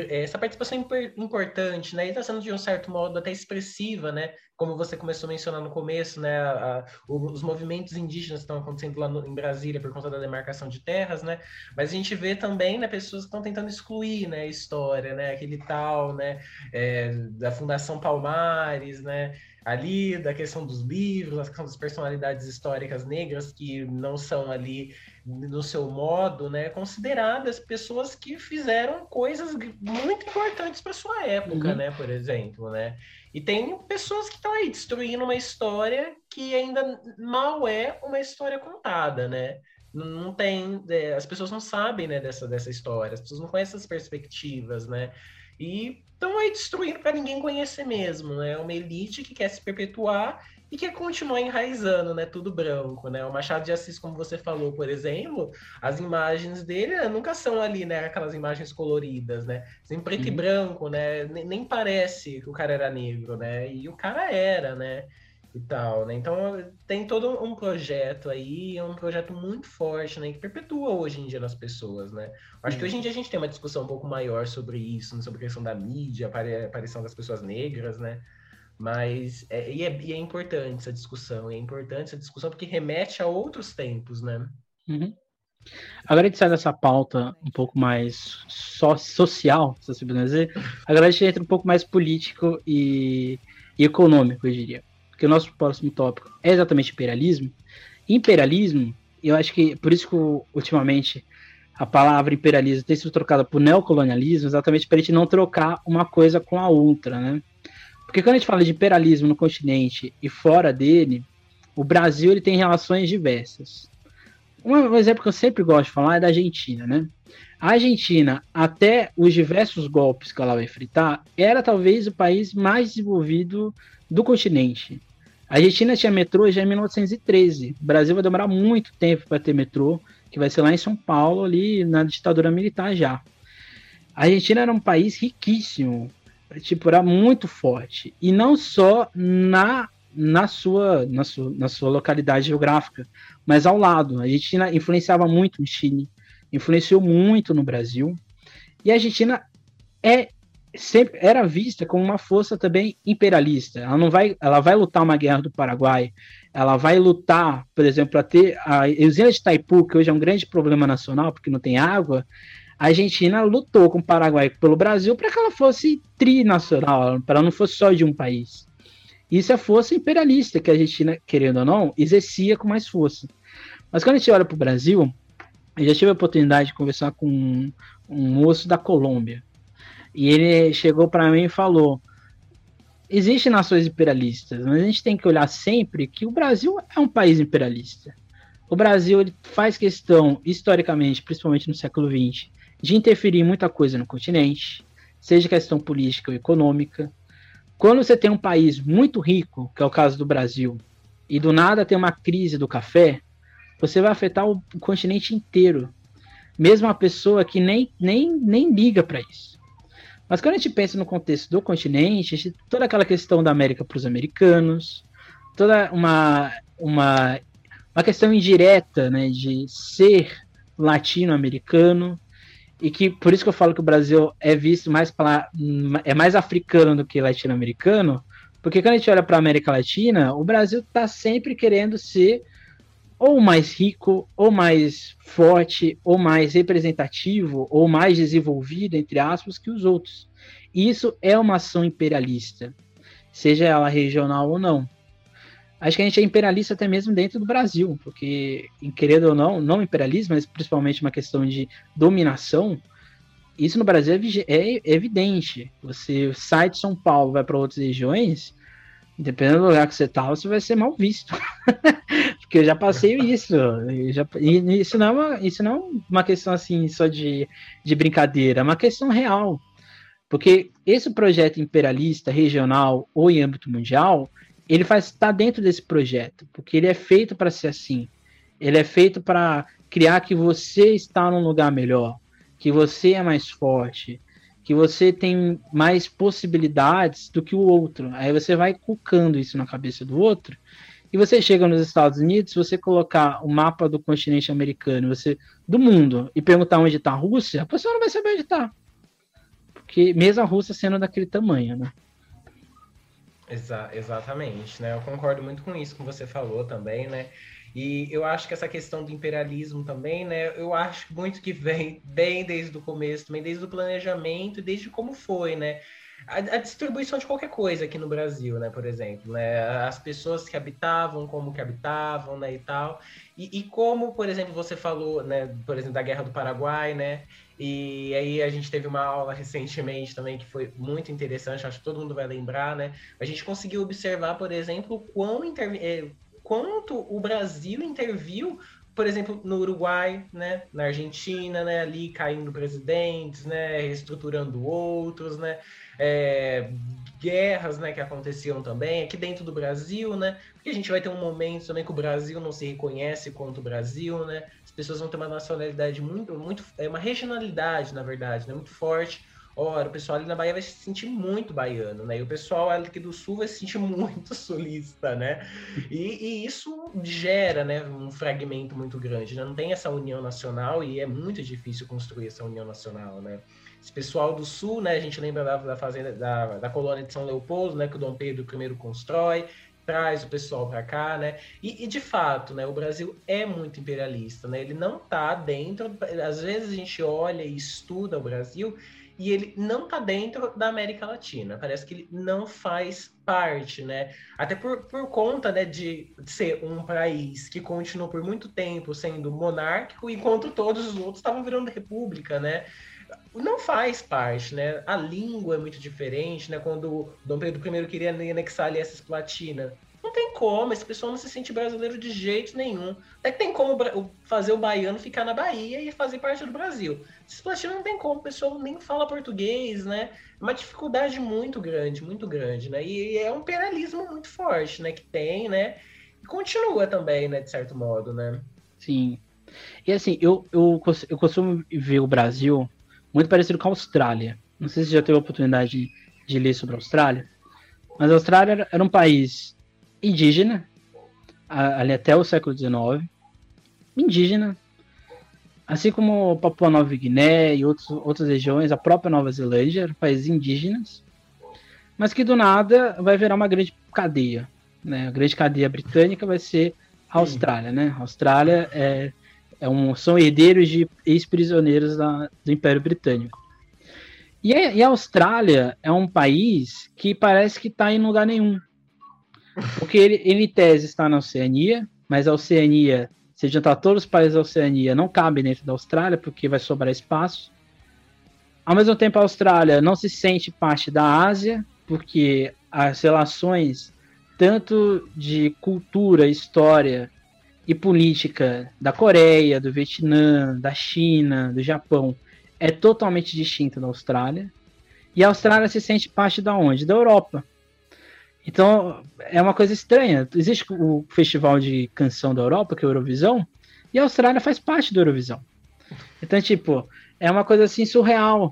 essa participação importante, né, e está sendo de um certo modo até expressiva, né? Como você começou a mencionar no começo, né, a, a, os movimentos indígenas estão acontecendo lá no, em Brasília por conta da demarcação de terras, né? Mas a gente vê também, né, pessoas que estão tentando excluir, né, a história, né, aquele tal, né, é, da Fundação Palmares, né? Ali, da questão dos livros, da questão das personalidades históricas negras que não são ali no seu modo, né, consideradas pessoas que fizeram coisas muito importantes para sua época, uhum. né, por exemplo, né? E tem pessoas que estão aí destruindo uma história que ainda mal é uma história contada, né? Não tem, é, as pessoas não sabem, né, dessa dessa história, as pessoas não conhecem as perspectivas, né? E estão aí destruindo para ninguém conhecer mesmo, né? Uma elite que quer se perpetuar e quer continuar enraizando, né? Tudo branco, né? O Machado de Assis, como você falou, por exemplo, as imagens dele né, nunca são ali, né? Aquelas imagens coloridas, né? Em preto uhum. e branco, né? Nem, nem parece que o cara era negro, né? E o cara era, né? E tal, né? Então tem todo um projeto aí, é um projeto muito forte, né? Que perpetua hoje em dia nas pessoas, né? Acho que hoje em dia a gente tem uma discussão um pouco maior sobre isso, né? sobre a questão da mídia, a aparição das pessoas negras, né? Mas é, e, é, e é importante essa discussão, é importante essa discussão porque remete a outros tempos, né? Uhum. Agora a gente sai dessa pauta um pouco mais so social, se você puder dizer. Agora a gente entra um pouco mais político e, e econômico, eu diria que o nosso próximo tópico é exatamente imperialismo. Imperialismo, eu acho que por isso que ultimamente a palavra imperialismo tem sido trocada por neocolonialismo, exatamente para a gente não trocar uma coisa com a outra, né? Porque quando a gente fala de imperialismo no continente e fora dele, o Brasil ele tem relações diversas. Um exemplo que eu sempre gosto de falar é da Argentina, né? A Argentina, até os diversos golpes que ela vai enfrentar, era talvez o país mais desenvolvido do continente. A Argentina tinha metrô já em 1913. O Brasil vai demorar muito tempo para ter metrô, que vai ser lá em São Paulo, ali na ditadura militar já. A Argentina era um país riquíssimo, tipo, era muito forte. E não só na, na, sua, na, sua, na sua localidade geográfica, mas ao lado. A Argentina influenciava muito no Chile, influenciou muito no Brasil. E a Argentina é sempre era vista como uma força também imperialista. Ela não vai, ela vai lutar uma guerra do Paraguai, ela vai lutar, por exemplo, para ter a usina de Itaipu, que hoje é um grande problema nacional porque não tem água. A Argentina lutou com o Paraguai pelo Brasil para que ela fosse trinacional, para não fosse só de um país. Isso é força imperialista que a Argentina, querendo ou não, exercia com mais força. Mas quando a gente olha para o Brasil, eu já tive a oportunidade de conversar com um, um moço da Colômbia. E ele chegou para mim e falou: existem nações imperialistas, mas a gente tem que olhar sempre que o Brasil é um país imperialista. O Brasil ele faz questão, historicamente, principalmente no século XX, de interferir em muita coisa no continente, seja questão política ou econômica. Quando você tem um país muito rico, que é o caso do Brasil, e do nada tem uma crise do café, você vai afetar o continente inteiro. Mesmo a pessoa que nem, nem, nem liga para isso. Mas quando a gente pensa no contexto do continente, gente, toda aquela questão da América para os americanos, toda uma, uma, uma questão indireta né, de ser latino-americano, e que por isso que eu falo que o Brasil é visto mais para é mais africano do que latino-americano, Porque quando a gente olha para a América Latina, o Brasil está sempre querendo ser ou mais rico, ou mais forte, ou mais representativo, ou mais desenvolvido, entre aspas, que os outros. Isso é uma ação imperialista, seja ela regional ou não. Acho que a gente é imperialista até mesmo dentro do Brasil, porque, querendo ou não, não imperialismo, mas principalmente uma questão de dominação, isso no Brasil é, é evidente. Você sai de São Paulo, vai para outras regiões, dependendo do lugar que você tá, você vai ser mal visto. (laughs) Porque eu já passei isso. Já, e isso não, é uma, isso não é uma questão assim só de, de brincadeira, é uma questão real. Porque esse projeto imperialista, regional ou em âmbito mundial, ele faz estar tá dentro desse projeto, porque ele é feito para ser assim. Ele é feito para criar que você está num lugar melhor, que você é mais forte, que você tem mais possibilidades do que o outro. Aí você vai colocando isso na cabeça do outro. E você chega nos Estados Unidos, você colocar o mapa do continente americano, você do mundo e perguntar onde está a Rússia, a pessoa não vai saber onde está. Porque mesmo a Rússia sendo daquele tamanho, né? Exa exatamente, né? Eu concordo muito com isso que você falou também, né? E eu acho que essa questão do imperialismo também, né? Eu acho muito que vem bem desde o começo, também desde o planejamento, desde como foi, né? A, a, distribuição de qualquer coisa aqui no Brasil, né? Por exemplo, né? As pessoas que habitavam, como que habitavam, né? E tal. E, e como, por exemplo, você falou, né? Por exemplo, da Guerra do Paraguai, né? E aí a gente teve uma aula recentemente também que foi muito interessante, acho que todo mundo vai lembrar, né? A gente conseguiu observar, por exemplo, quão inter... Eh, quanto o Brasil interviu, por exemplo, no Uruguai, né, na Argentina, né, ali caindo presidentes, né, reestruturando outros, né, é, guerras, né, que aconteciam também aqui dentro do Brasil, né, porque a gente vai ter um momento também que o Brasil não se reconhece quanto o Brasil, né, as pessoas vão ter uma nacionalidade muito, muito, é uma regionalidade, na verdade, né, muito forte, Ora, o pessoal ali na Bahia vai se sentir muito baiano, né? E o pessoal aqui do Sul vai se sentir (laughs) muito sulista, né? E, e isso gera, né, um fragmento muito grande, né? Não tem essa união nacional e é muito difícil construir essa união nacional, né? Esse pessoal do Sul, né? A gente lembra da, da fazenda, da, da colônia de São Leopoldo, né? Que o Dom Pedro I constrói, traz o pessoal para cá, né? E, e, de fato, né, o Brasil é muito imperialista, né? Ele não está dentro. Às vezes a gente olha e estuda o Brasil e ele não está dentro da América Latina. Parece que ele não faz parte, né? Até por, por conta né, de ser um país que continuou por muito tempo sendo monárquico, enquanto todos os outros estavam virando república, né? Não faz parte, né? A língua é muito diferente, né? Quando Dom Pedro I queria anexar ali essa Platina, não tem como, esse pessoal não se sente brasileiro de jeito nenhum. Até que tem como fazer o baiano ficar na Bahia e fazer parte do Brasil. Cisplatina não tem como, o pessoal nem fala português, né? É uma dificuldade muito grande, muito grande, né? E é um imperialismo muito forte, né? Que tem, né? E continua também, né? De certo modo, né? Sim. E assim, eu, eu, eu costumo ver o Brasil muito parecido com a Austrália. Não sei se já teve a oportunidade de, de ler sobre a Austrália. Mas a Austrália era um país indígena, ali até o século XIX, indígena, assim como Papua Nova Guiné e outros, outras regiões, a própria Nova Zelândia, eram países indígenas, mas que do nada vai virar uma grande cadeia. Né? A grande cadeia britânica vai ser a Austrália. Né? A Austrália é, é um, são herdeiros de ex-prisioneiros do Império Britânico. E a, e a Austrália é um país que parece que está em lugar nenhum. Porque ele, ele, em tese, está na Oceania, mas a Oceania, se juntar todos os países da Oceania, não cabe dentro da Austrália, porque vai sobrar espaço. Ao mesmo tempo, a Austrália não se sente parte da Ásia, porque as relações, tanto de cultura, história e política da Coreia, do Vietnã, da China, do Japão, é totalmente distinta da Austrália. E a Austrália se sente parte da onde? Da Europa. Então, é uma coisa estranha. Existe o Festival de Canção da Europa, que é o Eurovisão, e a Austrália faz parte do Eurovisão. Então, tipo, é uma coisa assim surreal.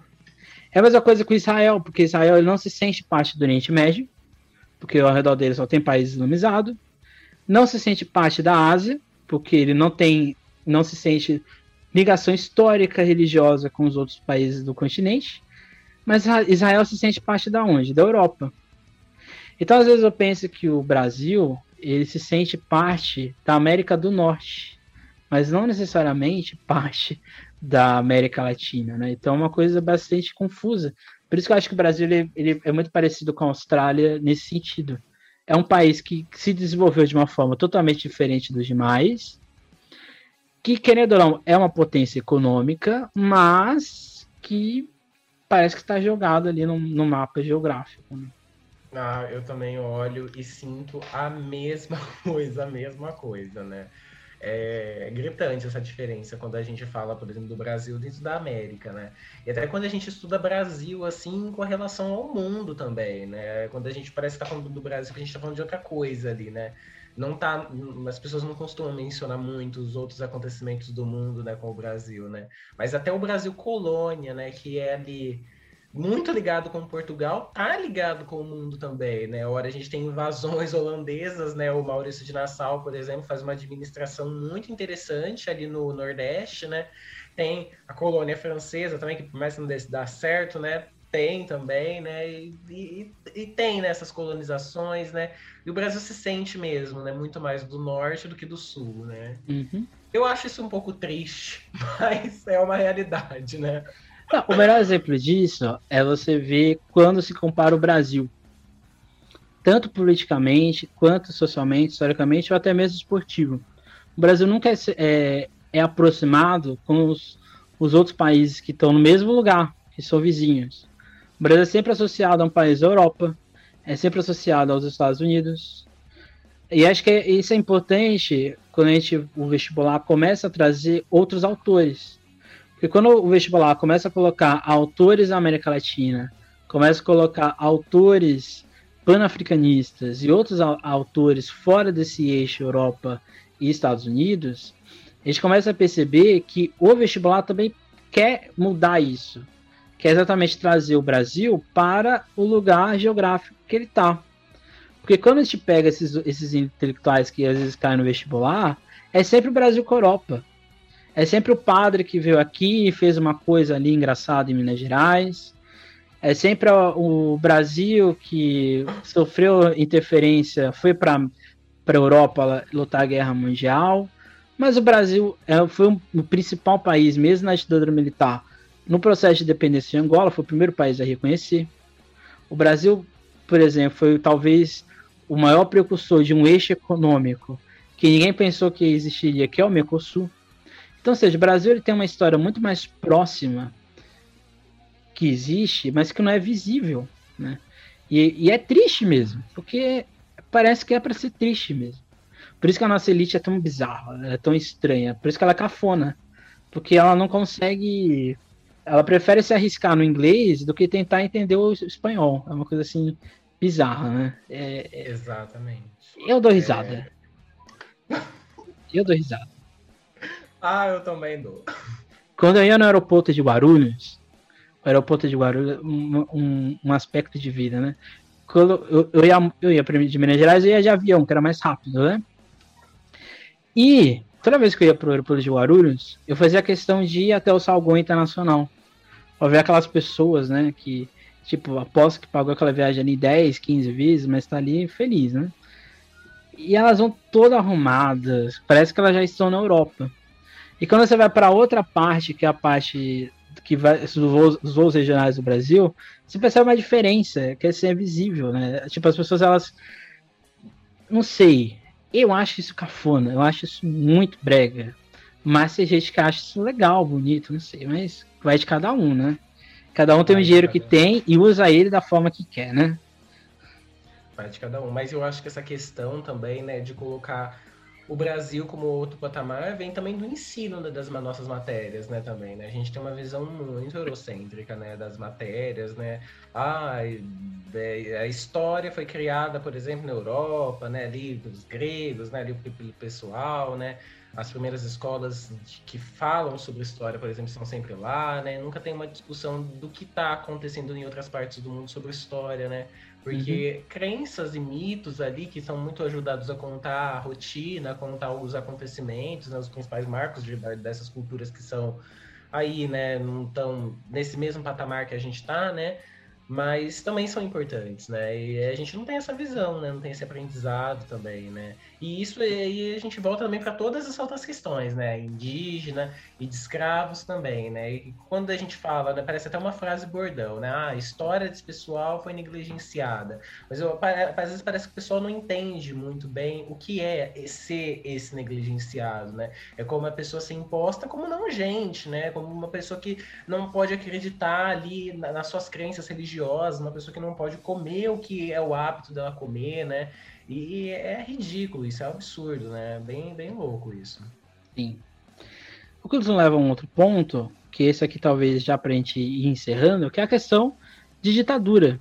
É a mesma coisa com Israel, porque Israel não se sente parte do Oriente Médio, porque ao redor dele só tem país islamizado. Não se sente parte da Ásia, porque ele não tem, não se sente ligação histórica religiosa com os outros países do continente. Mas Israel se sente parte da onde? Da Europa. Então, às vezes eu penso que o Brasil, ele se sente parte da América do Norte, mas não necessariamente parte da América Latina, né? Então é uma coisa bastante confusa. Por isso que eu acho que o Brasil ele, ele é muito parecido com a Austrália nesse sentido. É um país que se desenvolveu de uma forma totalmente diferente dos demais, que, querendo ou não, é uma potência econômica, mas que parece que está jogado ali no, no mapa geográfico. Né? Ah, eu também olho e sinto a mesma (laughs) coisa, a mesma coisa, né? É gritante essa diferença quando a gente fala, por exemplo, do Brasil dentro da América, né? E até quando a gente estuda Brasil, assim, com relação ao mundo também, né? Quando a gente parece que tá falando do Brasil, que a gente tá falando de outra coisa ali, né? Não tá, as pessoas não costumam mencionar muito os outros acontecimentos do mundo, né, com o Brasil, né? Mas até o Brasil colônia, né, que é ali muito ligado com Portugal, tá ligado com o mundo também, né? Agora a gente tem invasões (laughs) holandesas, né? O Maurício de Nassau, por exemplo, faz uma administração muito interessante ali no Nordeste, né? Tem a colônia francesa também, que por mais que não dê dar certo, né? Tem também, né? E, e, e tem nessas né, colonizações, né? E o Brasil se sente mesmo, né? Muito mais do norte do que do sul, né? Uhum. Eu acho isso um pouco triste, (laughs) mas é uma realidade, né? Não, o melhor exemplo disso é você ver quando se compara o Brasil, tanto politicamente, quanto socialmente, historicamente, ou até mesmo esportivo. O Brasil nunca é, é, é aproximado com os, os outros países que estão no mesmo lugar, que são vizinhos. O Brasil é sempre associado a um país da Europa, é sempre associado aos Estados Unidos. E acho que isso é importante quando a gente, o vestibular começa a trazer outros autores porque quando o vestibular começa a colocar autores da América Latina, começa a colocar autores panafricanistas e outros autores fora desse eixo Europa e Estados Unidos, a gente começa a perceber que o vestibular também quer mudar isso. Quer exatamente trazer o Brasil para o lugar geográfico que ele está. Porque quando a gente pega esses, esses intelectuais que às vezes caem no vestibular, é sempre o Brasil com a Europa. É sempre o padre que veio aqui e fez uma coisa ali engraçada em Minas Gerais. É sempre o Brasil que sofreu interferência, foi para a Europa lutar a guerra mundial. Mas o Brasil é, foi um, o principal país, mesmo na ditadura militar, no processo de independência de Angola, foi o primeiro país a reconhecer. O Brasil, por exemplo, foi talvez o maior precursor de um eixo econômico que ninguém pensou que existiria, que é o Mercosul. Então, ou seja, o Brasil ele tem uma história muito mais próxima que existe, mas que não é visível, né? E, e é triste mesmo, porque parece que é para ser triste mesmo. Por isso que a nossa elite é tão bizarra, é tão estranha, por isso que ela é cafona, porque ela não consegue, ela prefere se arriscar no inglês do que tentar entender o espanhol. É uma coisa assim bizarra, né? É, é... Exatamente. Eu dou risada. É... Eu dou risada. Ah, eu também dou. Quando eu ia no aeroporto de Guarulhos, o aeroporto de Guarulhos, um, um, um aspecto de vida, né? Quando eu, eu ia, eu ia de Minas Gerais, eu ia de avião, que era mais rápido, né? E toda vez que eu ia pro aeroporto de Guarulhos, eu fazia questão de ir até o Salgão Internacional. Pra ver aquelas pessoas, né, que, tipo, aposto que pagou aquela viagem ali 10, 15 vezes, mas tá ali feliz, né? E elas vão todas arrumadas, parece que elas já estão na Europa. E quando você vai para outra parte, que é a parte que vai os voos, os voos, regionais do Brasil, você percebe uma diferença, que é assim, é visível, né? Tipo, as pessoas, elas. Não sei. Eu acho isso cafona, eu acho isso muito brega. Mas tem gente que acha isso legal, bonito, não sei. Mas vai de cada um, né? Cada um tem o dinheiro que tem e usa ele da forma que quer, né? Vai de cada um. Mas eu acho que essa questão também, né, de colocar o Brasil como outro patamar vem também do ensino das nossas matérias, né, também, né? A gente tem uma visão muito eurocêntrica, né, das matérias, né? Ah, é, a história foi criada, por exemplo, na Europa, né, ali dos gregos, né, ali pelo pessoal, né? As primeiras escolas que falam sobre história, por exemplo, são sempre lá, né? Nunca tem uma discussão do que está acontecendo em outras partes do mundo sobre história, né? Porque uhum. crenças e mitos ali que são muito ajudados a contar a rotina, a contar os acontecimentos, né, os principais marcos de, dessas culturas que são aí, né, não tão nesse mesmo patamar que a gente está, né? mas também são importantes, né? E a gente não tem essa visão, né? Não tem esse aprendizado também, né? E isso aí a gente volta também para todas as outras questões, né? Indígena e de escravos também, né? E quando a gente fala, né? parece até uma frase bordão, né? Ah, a história desse pessoal foi negligenciada. Mas eu, às vezes parece que o pessoal não entende muito bem o que é ser esse negligenciado, né? É como a pessoa ser imposta como não gente, né? Como uma pessoa que não pode acreditar ali nas suas crenças religiosas religiosa, uma pessoa que não pode comer o que é o hábito dela comer, né? E é ridículo, isso é absurdo, né? Bem, bem louco isso. Sim. O que nos leva a um outro ponto, que esse aqui talvez já para a gente ir encerrando, que é a questão de ditadura.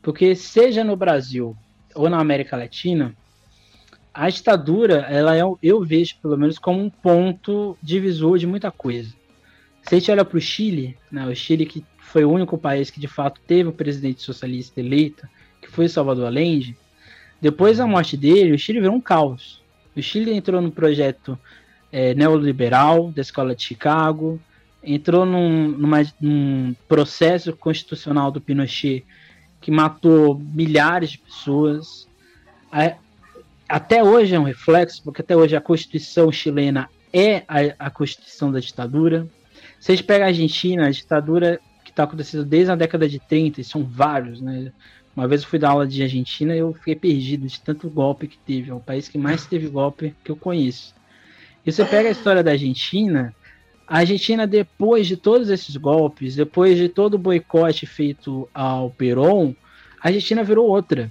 Porque seja no Brasil ou na América Latina, a ditadura, ela é, eu vejo pelo menos como um ponto divisor de muita coisa. Se a gente olha para o Chile, né, o Chile que foi o único país que de fato teve o presidente socialista eleito, que foi Salvador Allende, depois da morte dele, o Chile virou um caos. O Chile entrou no projeto é, neoliberal da Escola de Chicago, entrou num, numa, num processo constitucional do Pinochet que matou milhares de pessoas. Até hoje é um reflexo, porque até hoje a Constituição chilena é a, a Constituição da ditadura. Se a gente pega a Argentina, a ditadura está acontecendo desde a década de 30, e são vários, né? Uma vez eu fui dar aula de Argentina e eu fiquei perdido de tanto golpe que teve. É o país que mais teve golpe que eu conheço. E você pega a história da Argentina, a Argentina, depois de todos esses golpes, depois de todo o boicote feito ao Perón, a Argentina virou outra.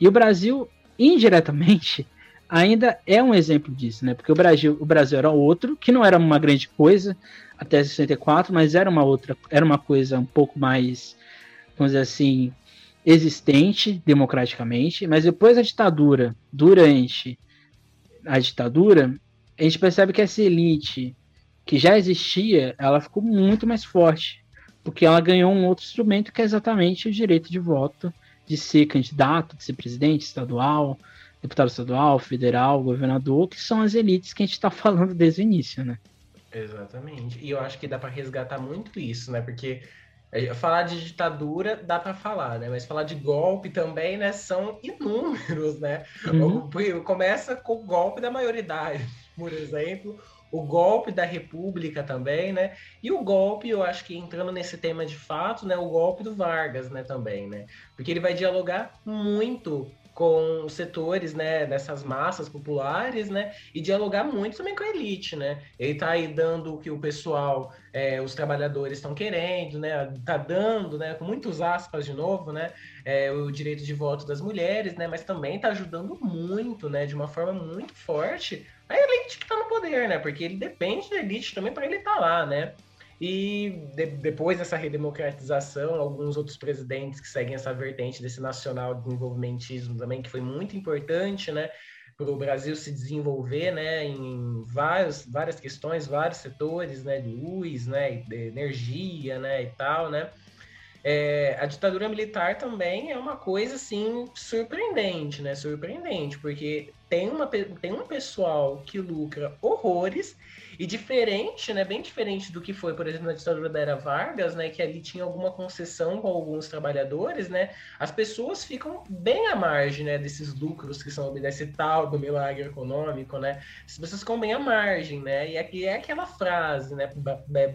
E o Brasil, indiretamente, ainda é um exemplo disso, né? Porque o Brasil, o Brasil era outro, que não era uma grande coisa, até 64, mas era uma outra, era uma coisa um pouco mais, vamos dizer assim, existente democraticamente, mas depois da ditadura, durante a ditadura, a gente percebe que essa elite que já existia, ela ficou muito mais forte, porque ela ganhou um outro instrumento que é exatamente o direito de voto, de ser candidato, de ser presidente estadual, deputado estadual, federal, governador, que são as elites que a gente está (laughs) falando desde o início, né? Exatamente. E eu acho que dá para resgatar muito isso, né? Porque falar de ditadura dá para falar, né? Mas falar de golpe também, né? São inúmeros, né? Uhum. Começa com o golpe da maioridade, (laughs) por exemplo, o golpe da República também, né? E o golpe, eu acho que entrando nesse tema de fato, né? O golpe do Vargas, né? Também, né? Porque ele vai dialogar muito com os setores, né, dessas massas populares, né, e dialogar muito também com a elite, né. Ele está aí dando o que o pessoal, é, os trabalhadores estão querendo, né, tá dando, né, com muitos aspas de novo, né, é, o direito de voto das mulheres, né, mas também está ajudando muito, né, de uma forma muito forte a elite que está no poder, né, porque ele depende da elite também para ele estar tá lá, né. E de, depois dessa redemocratização, alguns outros presidentes que seguem essa vertente desse nacional desenvolvimentismo também, que foi muito importante, né? para o Brasil se desenvolver, né, em vários, várias questões, vários setores, né, de luz, né, de energia, né, e tal, né. É, a ditadura militar também é uma coisa assim surpreendente, né, surpreendente, porque tem uma tem um pessoal que lucra horrores e diferente, né, bem diferente do que foi, por exemplo, na ditadura da Era Vargas, né, que ali tinha alguma concessão com alguns trabalhadores, né, as pessoas ficam bem à margem, né, desses lucros que são desse tal do milagre econômico, né, as pessoas ficam bem à margem, né, e aqui é aquela frase, né,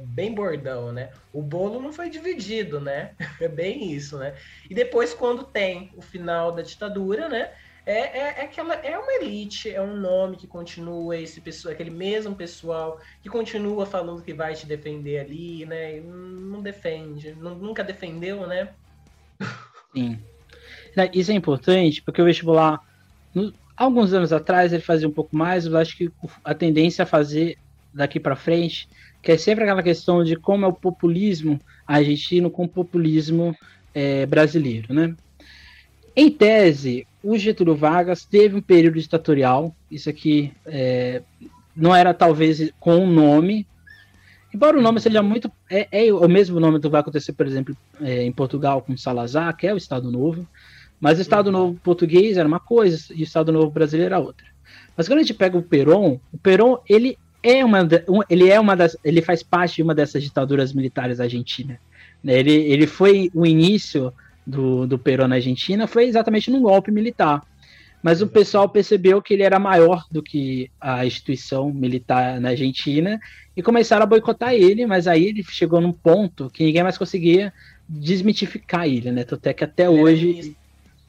bem bordão, né, o bolo não foi dividido, né, (laughs) é bem isso, né, e depois quando tem o final da ditadura, né, é, é, é, aquela, é uma elite, é um nome que continua, esse pessoal, aquele mesmo pessoal que continua falando que vai te defender ali, né? E não defende, nunca defendeu, né? Sim. Isso é importante porque o vestibular, no, alguns anos atrás, ele fazia um pouco mais, eu acho que a tendência a fazer daqui para frente, que é sempre aquela questão de como é o populismo argentino com o populismo é, brasileiro, né? Em tese, o Getúlio Vargas teve um período ditatorial, isso aqui é, não era talvez com o um nome, embora o nome seja muito. É, é, o mesmo nome que vai acontecer, por exemplo, é, em Portugal com Salazar, que é o Estado Novo, mas o Estado Novo português era uma coisa e o Estado Novo brasileiro era outra. Mas quando a gente pega o Peron, o Peron ele é uma, ele é uma das, ele faz parte de uma dessas ditaduras militares argentinas. Né? Ele, ele foi o início do, do Perón na Argentina, foi exatamente num golpe militar. Mas o pessoal percebeu que ele era maior do que a instituição militar na Argentina e começaram a boicotar ele, mas aí ele chegou num ponto que ninguém mais conseguia desmitificar ele, né? Até que até ele hoje.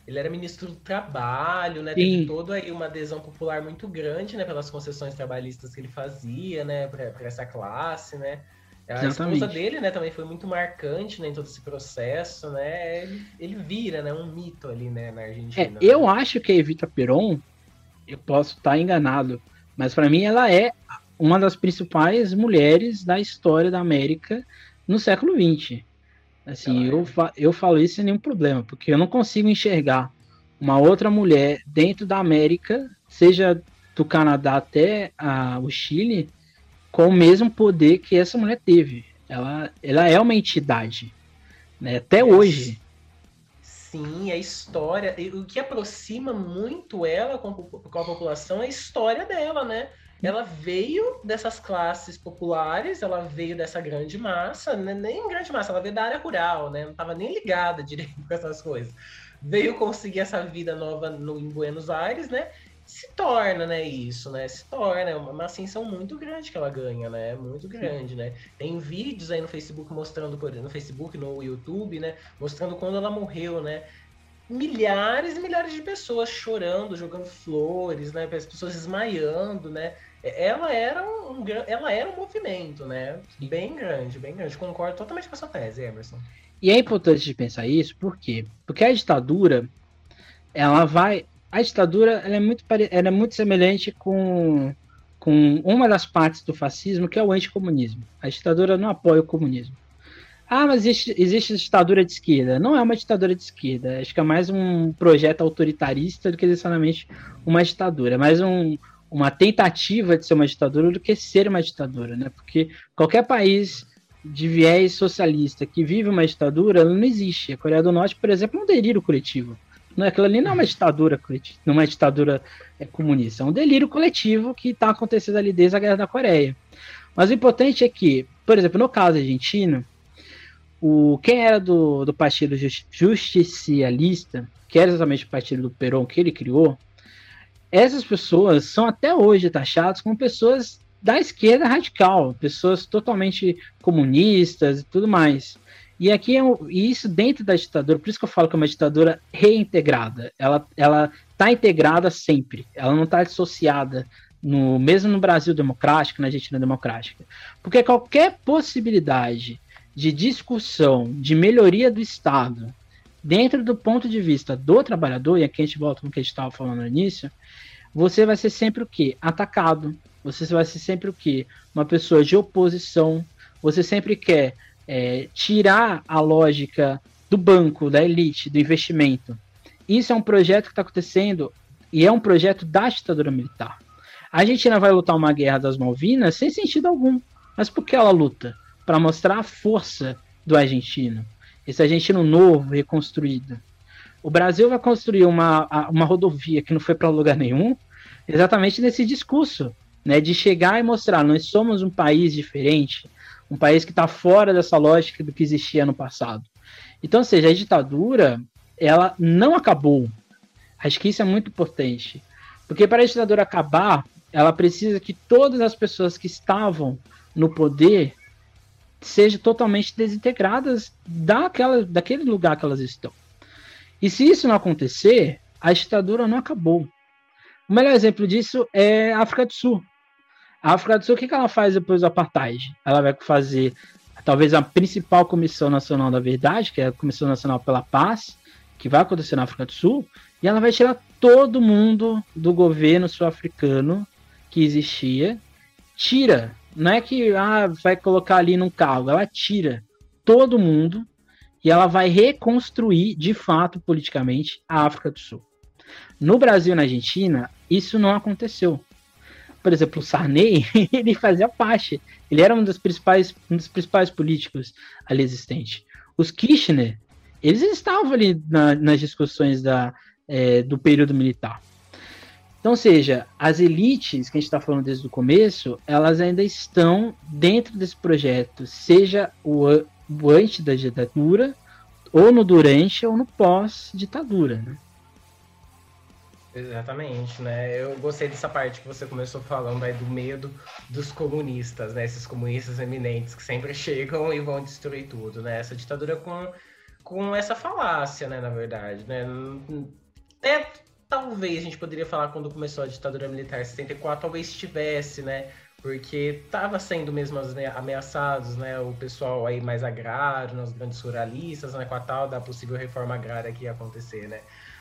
ele era ministro do trabalho, né? Sim. Teve toda aí uma adesão popular muito grande, né? Pelas concessões trabalhistas que ele fazia, né? Para essa classe, né? A Exatamente. esposa dele, né, também foi muito marcante né, em todo esse processo, né? Ele, ele vira, né, um mito ali, né, na Argentina. É, né? Eu acho que a Evita Peron, eu posso estar enganado, mas para mim ela é uma das principais mulheres da história da América no século XX. Assim, eu, fa eu falo isso sem nenhum problema, porque eu não consigo enxergar uma outra mulher dentro da América, seja do Canadá até a, o Chile, com o mesmo poder que essa mulher teve. Ela, ela é uma entidade, né? Até hoje. Sim, a história. O que aproxima muito ela com, com a população é a história dela, né? Ela veio dessas classes populares, ela veio dessa grande massa, né? nem grande massa, ela veio da área rural, né? Não estava nem ligada (laughs) direito com essas coisas. Veio conseguir essa vida nova no, em Buenos Aires, né? Se torna, né, isso, né? Se torna, é uma ascensão muito grande que ela ganha, né? Muito grande, né? Tem vídeos aí no Facebook mostrando, por no Facebook, no YouTube, né? Mostrando quando ela morreu, né? Milhares e milhares de pessoas chorando, jogando flores, né? As pessoas desmaiando, né? Ela era um, ela era um movimento, né? Bem grande, bem grande. Concordo totalmente com a sua tese, Emerson. E é importante de pensar isso, por quê? Porque a ditadura, ela vai, a ditadura é, muito, ela é muito semelhante com, com uma das partes do fascismo, que é o anticomunismo. A ditadura não apoia o comunismo. Ah, mas existe, existe ditadura de esquerda. Não é uma ditadura de esquerda. Acho que é mais um projeto autoritarista do que necessariamente uma ditadura. É mais um, uma tentativa de ser uma ditadura do que ser uma ditadura, né? Porque qualquer país de viés socialista que vive uma ditadura, não existe. A Coreia do Norte, por exemplo, é um delírio coletivo. Não, aquilo ali não é uma ditadura não é uma ditadura é, comunista, é um delírio coletivo que está acontecendo ali desde a Guerra da Coreia. Mas o importante é que, por exemplo, no caso argentino, o, quem era do, do Partido Justicialista, que era exatamente o partido do Perón que ele criou, essas pessoas são até hoje taxadas como pessoas da esquerda radical, pessoas totalmente comunistas e tudo mais. E aqui é um, isso dentro da ditadura, por isso que eu falo que é uma ditadura reintegrada. Ela ela está integrada sempre. Ela não está dissociada no mesmo no Brasil democrático, na Argentina democrática. Porque qualquer possibilidade de discussão, de melhoria do Estado, dentro do ponto de vista do trabalhador, e aqui a gente volta no que a gente estava falando no início, você vai ser sempre o quê? Atacado. Você vai ser sempre o quê? Uma pessoa de oposição. Você sempre quer é, tirar a lógica do banco, da elite, do investimento. Isso é um projeto que está acontecendo e é um projeto da ditadura militar. A Argentina vai lutar uma guerra das Malvinas sem sentido algum. Mas por que ela luta? Para mostrar a força do argentino. Esse argentino novo, reconstruído. O Brasil vai construir uma, uma rodovia que não foi para lugar nenhum, exatamente nesse discurso, né, de chegar e mostrar, nós somos um país diferente, um país que está fora dessa lógica do que existia no passado. Então, ou seja, a ditadura ela não acabou. Acho que isso é muito importante. Porque para a ditadura acabar, ela precisa que todas as pessoas que estavam no poder sejam totalmente desintegradas daquela, daquele lugar que elas estão. E se isso não acontecer, a ditadura não acabou. O melhor exemplo disso é a África do Sul. A África do Sul, o que, que ela faz depois do apartheid? Ela vai fazer talvez a principal Comissão Nacional da Verdade, que é a Comissão Nacional pela Paz, que vai acontecer na África do Sul, e ela vai tirar todo mundo do governo sul-africano que existia. Tira. Não é que ah, vai colocar ali num cargo, ela tira todo mundo e ela vai reconstruir de fato politicamente a África do Sul. No Brasil e na Argentina, isso não aconteceu por exemplo, o Sarney, (laughs) ele fazia parte. Ele era um dos principais, um dos principais políticos ali existentes. Os Kirchner, eles estavam ali na, nas discussões da, é, do período militar. Então, seja, as elites que a gente está falando desde o começo, elas ainda estão dentro desse projeto, seja o, o antes da ditadura, ou no durante, ou no pós-ditadura. Né? Exatamente, né? Eu gostei dessa parte que você começou falando aí do medo dos comunistas, né? Esses comunistas eminentes que sempre chegam e vão destruir tudo, né? Essa ditadura com, com essa falácia, né? Na verdade, né? Até talvez a gente poderia falar quando começou a ditadura militar 64, talvez tivesse, né? Porque estava sendo mesmo ameaçados, né? O pessoal aí mais agrário, né, os grandes ruralistas, né? Com a tal da possível reforma agrária que ia acontecer, né?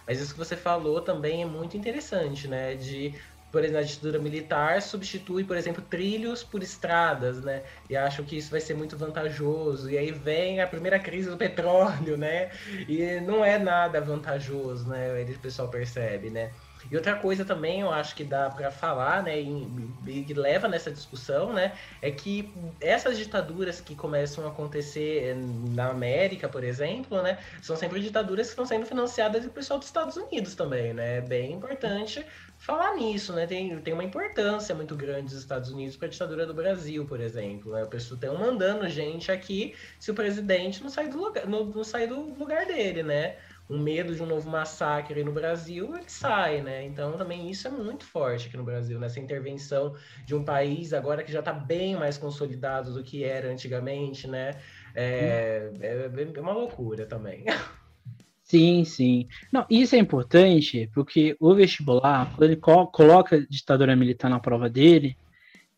Mas isso que você falou também é muito interessante, né? De por exemplo, a ditadura militar substitui, por exemplo, trilhos por estradas, né? E acho que isso vai ser muito vantajoso. E aí vem a primeira crise do petróleo, né? E não é nada vantajoso, né? O pessoal percebe, né? E outra coisa também, eu acho que dá para falar, né, e, que leva nessa discussão, né, é que essas ditaduras que começam a acontecer na América, por exemplo, né, são sempre ditaduras que estão sendo financiadas pelo pessoal dos Estados Unidos também, né, é bem importante falar nisso, né? Tem, tem uma importância muito grande dos Estados Unidos para a ditadura do Brasil, por exemplo. Né? O pessoal estão mandando gente aqui se o presidente não sair do lugar, não, não do lugar dele, né? Um medo de um novo massacre no Brasil, ele sai, né? Então também isso é muito forte aqui no Brasil, nessa intervenção de um país agora que já está bem mais consolidado do que era antigamente, né? É, hum. é, é uma loucura também. (laughs) Sim, sim. Não, isso é importante porque o vestibular, quando ele co coloca ditadura militar na prova dele,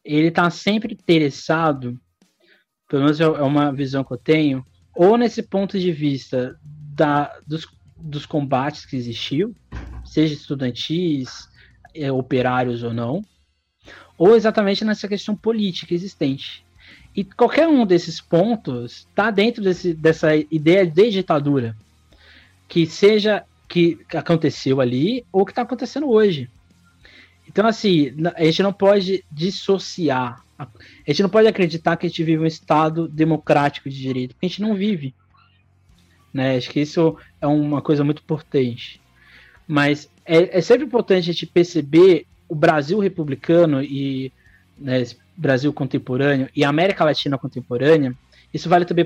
ele está sempre interessado, pelo menos é, é uma visão que eu tenho, ou nesse ponto de vista da, dos, dos combates que existiu, seja estudantis, é, operários ou não, ou exatamente nessa questão política existente. E qualquer um desses pontos está dentro desse, dessa ideia de ditadura que seja que aconteceu ali ou que está acontecendo hoje. Então, assim, a gente não pode dissociar. A gente não pode acreditar que a gente vive um Estado democrático de direito, porque a gente não vive. Né? Acho que isso é uma coisa muito importante. Mas é, é sempre importante a gente perceber o Brasil republicano e né, Brasil contemporâneo e a América Latina contemporânea. Isso vale também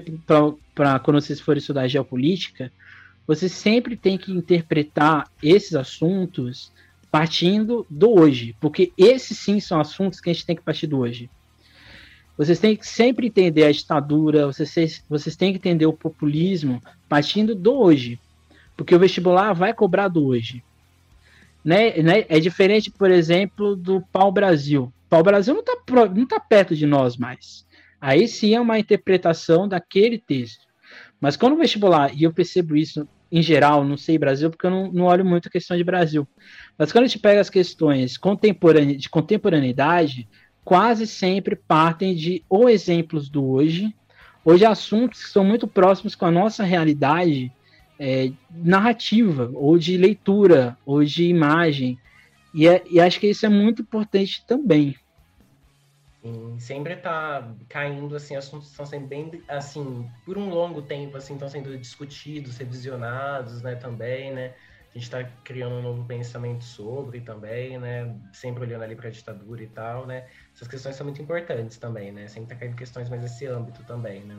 para quando vocês forem estudar geopolítica você sempre tem que interpretar esses assuntos partindo do hoje, porque esses sim são assuntos que a gente tem que partir do hoje. Vocês têm que sempre entender a ditadura, vocês, vocês têm que entender o populismo partindo do hoje, porque o vestibular vai cobrar do hoje. Né, né? É diferente, por exemplo, do Pau Brasil. Pau Brasil não está não tá perto de nós mais. Aí sim é uma interpretação daquele texto. Mas quando o vestibular, e eu percebo isso em geral, não sei Brasil, porque eu não, não olho muito a questão de Brasil. Mas quando a gente pega as questões contemporane de contemporaneidade, quase sempre partem de ou exemplos do hoje, ou de assuntos que são muito próximos com a nossa realidade é, narrativa, ou de leitura, ou de imagem. E, é, e acho que isso é muito importante também. Sim, sempre tá caindo, assim, assuntos estão sendo bem, assim, por um longo tempo, assim, estão sendo discutidos, revisionados, né, também, né, a gente está criando um novo pensamento sobre também, né, sempre olhando ali para a ditadura e tal, né, essas questões são muito importantes também, né, sempre tá caindo questões mais nesse âmbito também, né.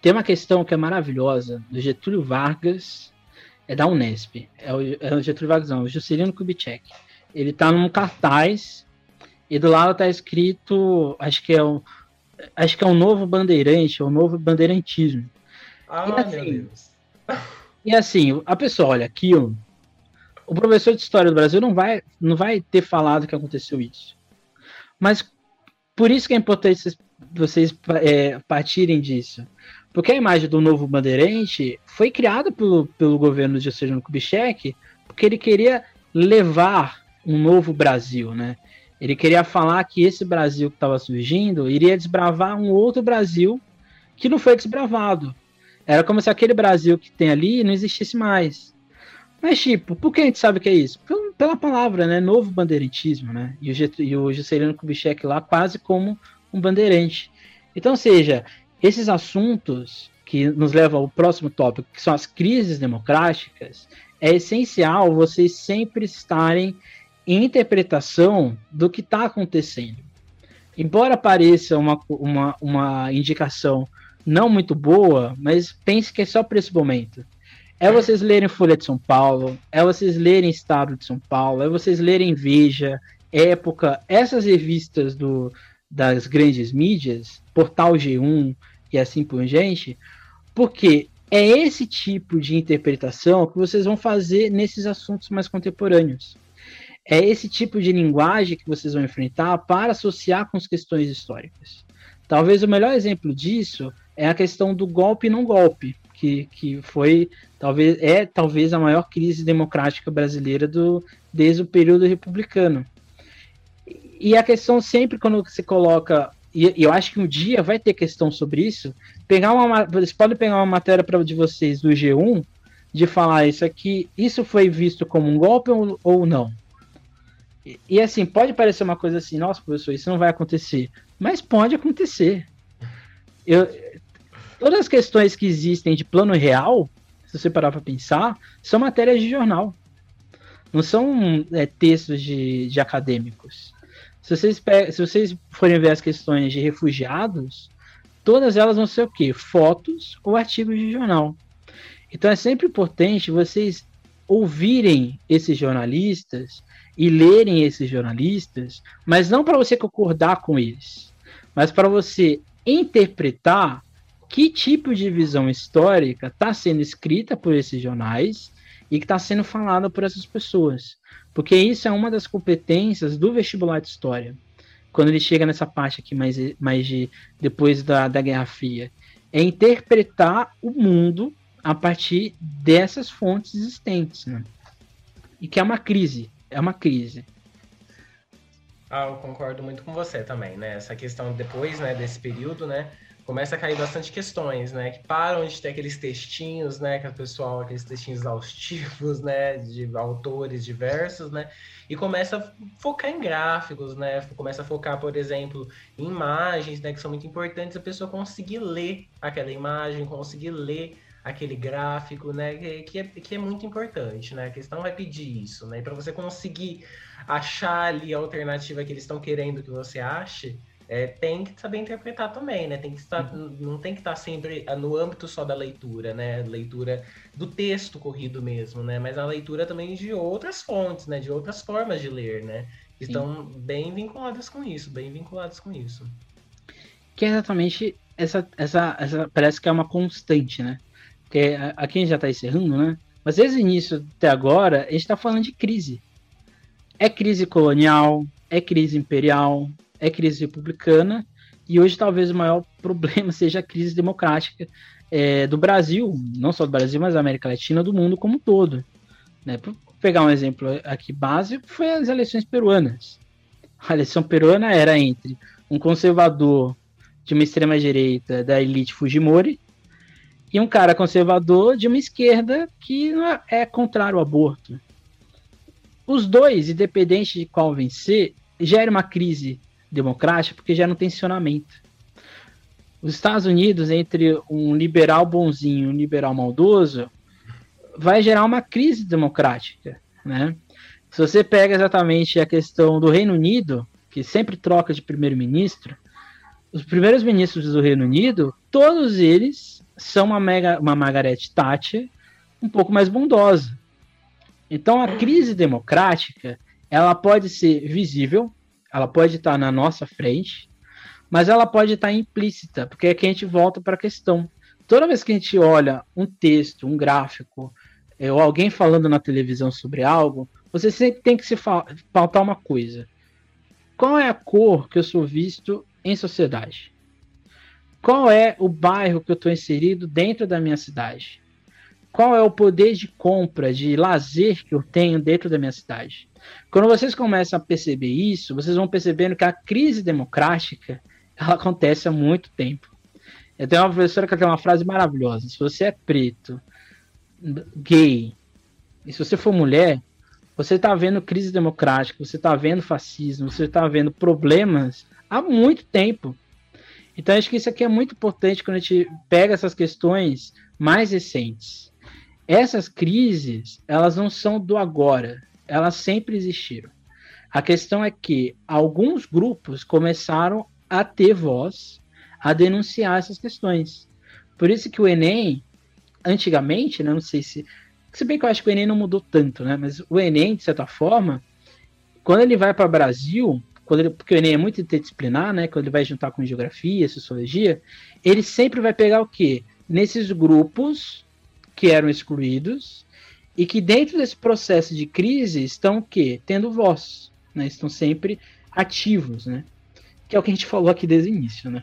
Tem uma questão que é maravilhosa, do Getúlio Vargas, é da Unesp, é o, é o Getúlio Vargas não, o Juscelino Kubitschek, ele tá num cartaz e do lado tá escrito, acho que é o acho que é um novo bandeirante, o um novo bandeirantismo. Ah, e assim, meu Deus. E assim, a pessoa olha aquilo, o professor de história do Brasil não vai não vai ter falado que aconteceu isso. Mas por isso que é importante vocês, é, partirem disso. Porque a imagem do novo bandeirante foi criada pelo, pelo governo de Juscelino Kubitschek, porque ele queria levar um novo Brasil, né? Ele queria falar que esse Brasil que estava surgindo iria desbravar um outro Brasil que não foi desbravado. Era como se aquele Brasil que tem ali não existisse mais. Mas, tipo, por que a gente sabe que é isso? Pela palavra, né? Novo bandeirantismo, né? E o, e o Juscelino Kubitschek lá quase como um bandeirante. Então, seja, esses assuntos que nos levam ao próximo tópico, que são as crises democráticas, é essencial vocês sempre estarem em interpretação do que está acontecendo. Embora pareça uma, uma, uma indicação não muito boa, mas pense que é só para esse momento. É vocês lerem Folha de São Paulo, é vocês lerem Estado de São Paulo, é vocês lerem Veja, Época, essas revistas do, das grandes mídias, Portal G1 e assim por diante, porque é esse tipo de interpretação que vocês vão fazer nesses assuntos mais contemporâneos. É esse tipo de linguagem que vocês vão enfrentar para associar com as questões históricas. Talvez o melhor exemplo disso é a questão do golpe e não golpe, que, que foi talvez é talvez a maior crise democrática brasileira do desde o período republicano. E a questão sempre quando você coloca e, eu acho que um dia vai ter questão sobre isso. Pegar uma, vocês podem pegar uma matéria para de vocês do G1 de falar isso aqui, isso foi visto como um golpe ou, ou não? E, e, assim, pode parecer uma coisa assim, nossa, professor, isso não vai acontecer. Mas pode acontecer. Eu, todas as questões que existem de plano real, se você parar para pensar, são matérias de jornal. Não são é, textos de, de acadêmicos. Se vocês, se vocês forem ver as questões de refugiados, todas elas vão ser o quê? Fotos ou artigos de jornal. Então é sempre importante vocês ouvirem esses jornalistas e lerem esses jornalistas, mas não para você concordar com eles, mas para você interpretar que tipo de visão histórica está sendo escrita por esses jornais e que está sendo falada por essas pessoas. Porque isso é uma das competências do vestibular de história. Quando ele chega nessa parte aqui mais, mais de depois da, da Guerra Fria, é interpretar o mundo a partir dessas fontes existentes, né? E que é uma crise, é uma crise. Ah, eu concordo muito com você também, né? Essa questão depois, né, desse período, né, começa a cair bastante questões, né? Que param de ter aqueles textinhos, né? Que o pessoal, aqueles textinhos exaustivos, (laughs) né? De autores diversos, né? E começa a focar em gráficos, né? Começa a focar, por exemplo, em imagens, né? Que são muito importantes, a pessoa conseguir ler aquela imagem, conseguir ler aquele gráfico, né? Que, é, que é muito importante, né? A questão vai pedir isso, né? E para você conseguir achar ali a alternativa que eles estão querendo que você ache, é, tem que saber interpretar também, né? Tem que estar, uhum. não tem que estar sempre ah, no âmbito só da leitura, né? Leitura do texto corrido mesmo, né? Mas a leitura também de outras fontes, né? De outras formas de ler, né? Que estão bem vinculadas com isso, bem vinculadas com isso. Que é exatamente essa, essa, essa parece que é uma constante, né? Porque aqui a gente já está encerrando, né? Mas desde o início até agora, a gente está falando de crise. É crise colonial, é crise imperial, é crise republicana, e hoje talvez o maior (laughs) problema seja a crise democrática é, do Brasil, não só do Brasil, mas da América Latina, do mundo como um todo. Né? Para pegar um exemplo aqui básico, foi as eleições peruanas. A eleição peruana era entre um conservador de uma extrema-direita da elite Fujimori e um cara conservador de uma esquerda que é contrário ao aborto. Os dois, independente de qual vencer, gera uma crise democrática porque gera um tensionamento. Os Estados Unidos, entre um liberal bonzinho e um liberal maldoso, vai gerar uma crise democrática, né? Se você pega exatamente a questão do Reino Unido, que sempre troca de primeiro-ministro, os primeiros ministros do Reino Unido, todos eles são uma, mega, uma Margaret Thatcher um pouco mais bondosa. Então a crise democrática ela pode ser visível, ela pode estar na nossa frente, mas ela pode estar implícita, porque aqui a gente volta para a questão. Toda vez que a gente olha um texto, um gráfico, é, ou alguém falando na televisão sobre algo, você sempre tem que se faltar uma coisa. Qual é a cor que eu sou visto em sociedade? Qual é o bairro que eu estou inserido dentro da minha cidade? Qual é o poder de compra, de lazer que eu tenho dentro da minha cidade? Quando vocês começam a perceber isso, vocês vão percebendo que a crise democrática ela acontece há muito tempo. Eu tenho uma professora que tem uma frase maravilhosa: se você é preto, gay, e se você for mulher, você está vendo crise democrática, você está vendo fascismo, você está vendo problemas há muito tempo. Então acho que isso aqui é muito importante quando a gente pega essas questões mais recentes. Essas crises, elas não são do agora, elas sempre existiram. A questão é que alguns grupos começaram a ter voz, a denunciar essas questões. Por isso que o Enem, antigamente, né, não sei se. Se bem que eu acho que o Enem não mudou tanto, né? Mas o Enem, de certa forma, quando ele vai para o Brasil, quando ele, porque o Enem é muito interdisciplinar, né? Quando ele vai juntar com geografia, sociologia, ele sempre vai pegar o quê? Nesses grupos que eram excluídos e que dentro desse processo de crise estão o quê? Tendo voz, né? Estão sempre ativos, né? Que é o que a gente falou aqui desde o início, né?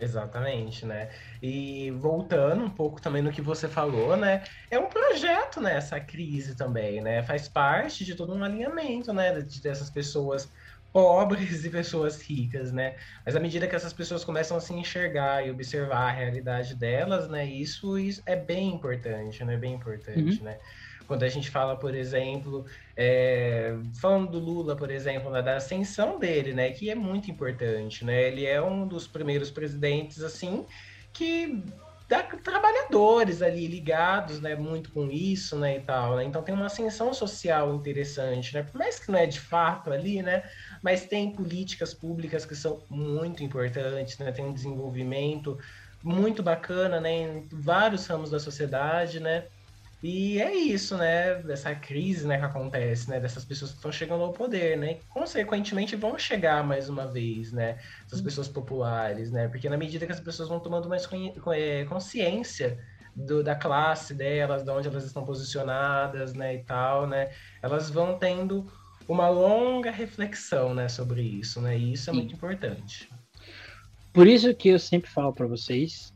Exatamente, né? E voltando um pouco também no que você falou, né? É um projeto, né? Essa crise também, né? Faz parte de todo um alinhamento, né? De, dessas pessoas pobres e pessoas ricas, né? Mas à medida que essas pessoas começam a se enxergar e observar a realidade delas, né? Isso, isso é bem importante, né? Bem importante, uhum. né? Quando a gente fala, por exemplo, é, falando do Lula, por exemplo, né, da ascensão dele, né, que é muito importante, né? Ele é um dos primeiros presidentes assim que dá trabalhadores ali ligados, né, muito com isso, né, e tal, né? Então tem uma ascensão social interessante, né? Por mais que não é de fato ali, né, mas tem políticas públicas que são muito importantes, né? Tem um desenvolvimento muito bacana, né, em vários ramos da sociedade, né? E é isso, né? Dessa crise né, que acontece, né? Dessas pessoas que estão chegando ao poder, né? E, consequentemente vão chegar mais uma vez, né? Essas uhum. pessoas populares, né? Porque na medida que as pessoas vão tomando mais é, consciência do, da classe delas, de onde elas estão posicionadas, né? E tal, né? Elas vão tendo uma longa reflexão, né? Sobre isso, né? E isso é Sim. muito importante. Por isso que eu sempre falo para vocês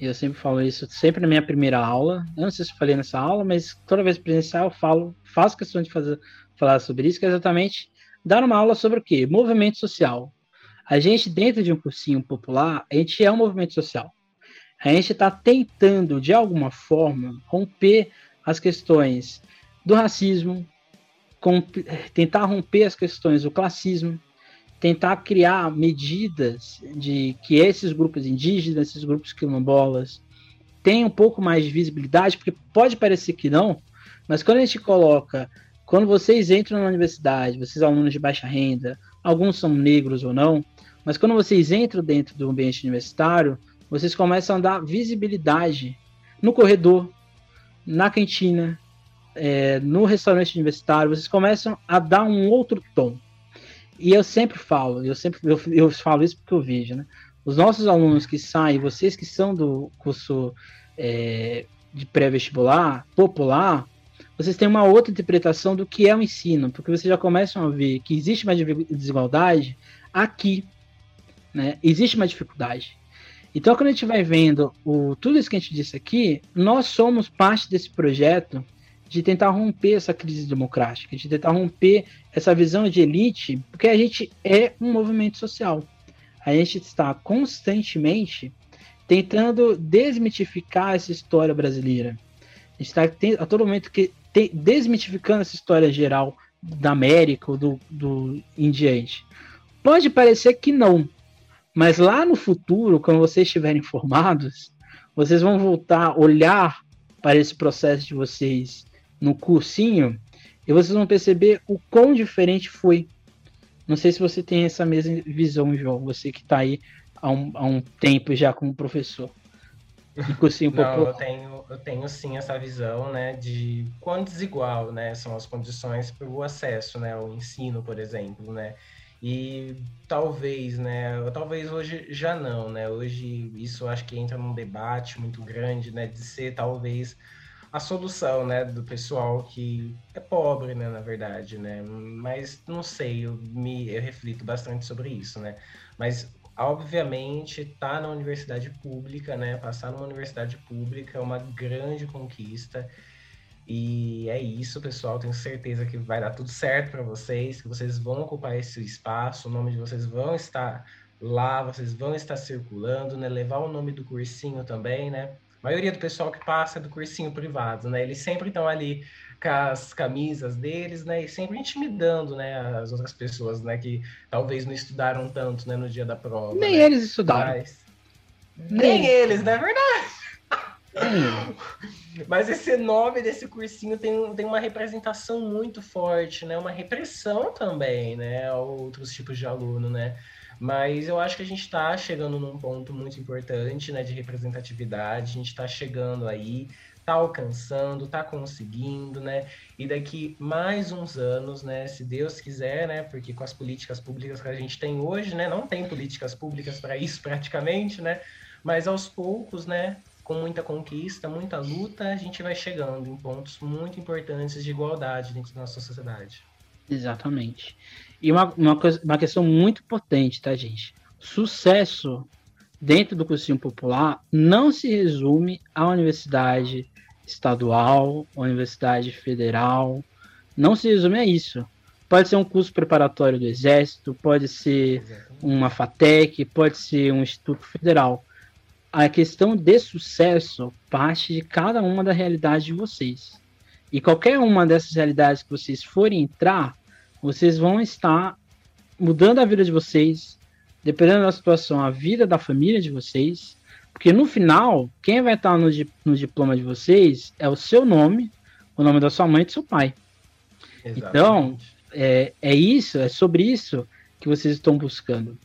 eu sempre falo isso, sempre na minha primeira aula. Eu não sei se eu falei nessa aula, mas toda vez presencial eu falo, faço questão de fazer, falar sobre isso, que é exatamente dar uma aula sobre o quê? Movimento social. A gente, dentro de um cursinho popular, a gente é um movimento social. A gente está tentando, de alguma forma, romper as questões do racismo, tentar romper as questões do classismo, tentar criar medidas de que esses grupos indígenas, esses grupos quilombolas, tenham um pouco mais de visibilidade, porque pode parecer que não, mas quando a gente coloca, quando vocês entram na universidade, vocês alunos de baixa renda, alguns são negros ou não, mas quando vocês entram dentro do ambiente universitário, vocês começam a dar visibilidade no corredor, na cantina, é, no restaurante universitário, vocês começam a dar um outro tom. E eu sempre falo, eu sempre eu, eu falo isso porque eu vejo, né? Os nossos alunos que saem, vocês que são do curso é, de pré-vestibular, popular, vocês têm uma outra interpretação do que é o ensino, porque vocês já começam a ver que existe uma desigualdade aqui, né? Existe uma dificuldade. Então, quando a gente vai vendo o, tudo isso que a gente disse aqui, nós somos parte desse projeto de tentar romper essa crise democrática, de tentar romper essa visão de elite, porque a gente é um movimento social. A gente está constantemente tentando desmitificar essa história brasileira. A gente está a todo momento que desmitificando essa história geral da América ou do, do em diante. Pode parecer que não, mas lá no futuro, quando vocês estiverem formados, vocês vão voltar a olhar para esse processo de vocês no cursinho e vocês vão perceber o quão diferente foi. Não sei se você tem essa mesma visão, João, você que está aí há um, há um tempo já como professor. Cursinho Não, eu tenho, eu tenho sim essa visão, né, de quão desigual, né, são as condições para o acesso, né, ao ensino, por exemplo, né, e talvez, né, talvez hoje já não, né, hoje isso acho que entra num debate muito grande, né, de ser talvez a solução, né, do pessoal que é pobre, né, na verdade, né, mas não sei, eu me eu reflito bastante sobre isso, né, mas obviamente tá na universidade pública, né, passar numa universidade pública é uma grande conquista. E é isso, pessoal, tenho certeza que vai dar tudo certo para vocês, que vocês vão ocupar esse espaço, o nome de vocês vão estar lá, vocês vão estar circulando, né, levar o nome do cursinho também, né, a maioria do pessoal que passa é do cursinho privado, né? Eles sempre estão ali com as camisas deles, né? E sempre intimidando, né? As outras pessoas, né? Que talvez não estudaram tanto, né? No dia da prova. Nem né? eles estudaram. Mas... Nem, Nem eles, não é verdade? (laughs) Mas esse nome desse cursinho tem, tem uma representação muito forte, né? Uma repressão também, né? A outros tipos de aluno, né? Mas eu acho que a gente está chegando num ponto muito importante, né? De representatividade. A gente está chegando aí, está alcançando, está conseguindo, né? E daqui mais uns anos, né? Se Deus quiser, né? Porque com as políticas públicas que a gente tem hoje, né? Não tem políticas públicas para isso (laughs) praticamente, né? Mas aos poucos, né? com muita conquista, muita luta, a gente vai chegando em pontos muito importantes de igualdade dentro da nossa sociedade. Exatamente. E uma, uma, uma questão muito potente, tá, gente? Sucesso dentro do cursinho popular não se resume à universidade estadual, universidade federal, não se resume a isso. Pode ser um curso preparatório do Exército, pode ser uma FATEC, pode ser um Instituto Federal a questão de sucesso parte de cada uma da realidade de vocês. E qualquer uma dessas realidades que vocês forem entrar, vocês vão estar mudando a vida de vocês, dependendo da situação, a vida da família de vocês. Porque no final, quem vai estar no, no diploma de vocês é o seu nome, o nome da sua mãe e do seu pai. Exatamente. Então, é, é isso, é sobre isso que vocês estão buscando.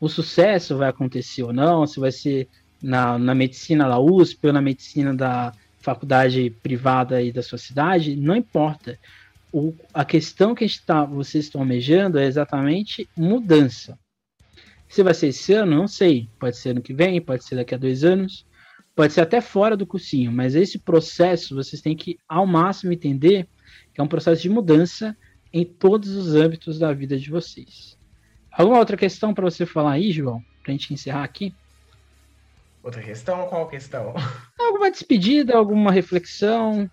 O sucesso vai acontecer ou não, se vai ser na, na medicina da USP ou na medicina da faculdade privada aí da sua cidade, não importa. O, a questão que está, vocês estão almejando é exatamente mudança. Se vai ser esse ano, não sei. Pode ser ano que vem, pode ser daqui a dois anos, pode ser até fora do cursinho. Mas esse processo vocês têm que, ao máximo, entender que é um processo de mudança em todos os âmbitos da vida de vocês. Alguma outra questão para você falar aí, João? Para a gente encerrar aqui? Outra questão? Qual questão? Alguma despedida, alguma reflexão?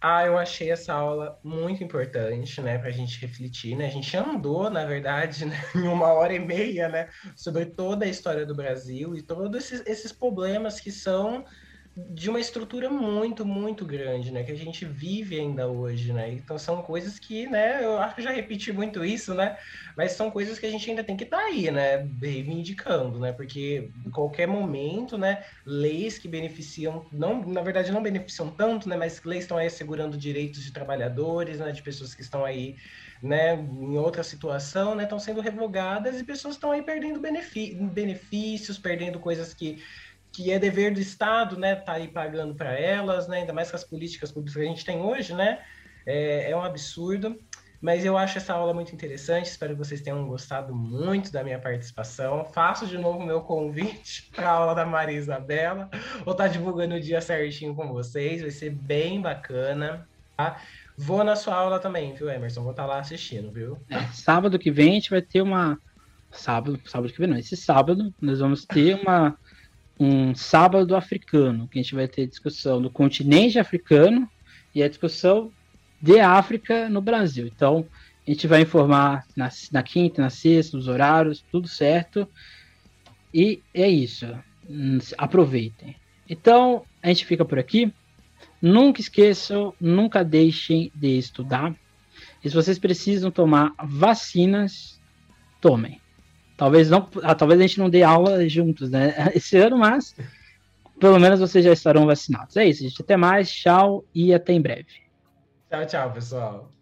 Ah, eu achei essa aula muito importante, né, para a gente refletir, né? A gente andou, na verdade, (laughs) né, em uma hora e meia, né, sobre toda a história do Brasil e todos esses, esses problemas que são de uma estrutura muito, muito grande, né? Que a gente vive ainda hoje, né? Então são coisas que, né? Eu acho que já repeti muito isso, né? Mas são coisas que a gente ainda tem que estar tá aí, né? Reivindicando, né? Porque em qualquer momento, né? Leis que beneficiam, não, na verdade não beneficiam tanto, né? Mas leis estão aí assegurando direitos de trabalhadores, né? De pessoas que estão aí, né? Em outra situação, né? Estão sendo revogadas e pessoas estão aí perdendo benefícios, perdendo coisas que que é dever do Estado, né, tá aí pagando para elas, né, ainda mais com as políticas públicas que a gente tem hoje, né, é, é um absurdo. Mas eu acho essa aula muito interessante, espero que vocês tenham gostado muito da minha participação. Faço de novo meu convite (laughs) para a aula da Maria Isabela. Vou estar tá divulgando o dia certinho com vocês, vai ser bem bacana. Tá? Vou na sua aula também, viu, Emerson? Vou estar tá lá assistindo, viu? É, sábado que vem a gente vai ter uma. Sábado, sábado que vem não, esse sábado nós vamos ter uma um sábado africano, que a gente vai ter discussão do continente africano e a discussão de África no Brasil. Então, a gente vai informar na, na quinta, na sexta, os horários, tudo certo. E é isso. Aproveitem. Então, a gente fica por aqui. Nunca esqueçam, nunca deixem de estudar. E se vocês precisam tomar vacinas, tomem. Talvez não, ah, talvez a gente não dê aula juntos, né? (laughs) Esse ano, mas pelo menos vocês já estarão vacinados. É isso, gente. Até mais, tchau e até em breve. Tchau, tchau, pessoal.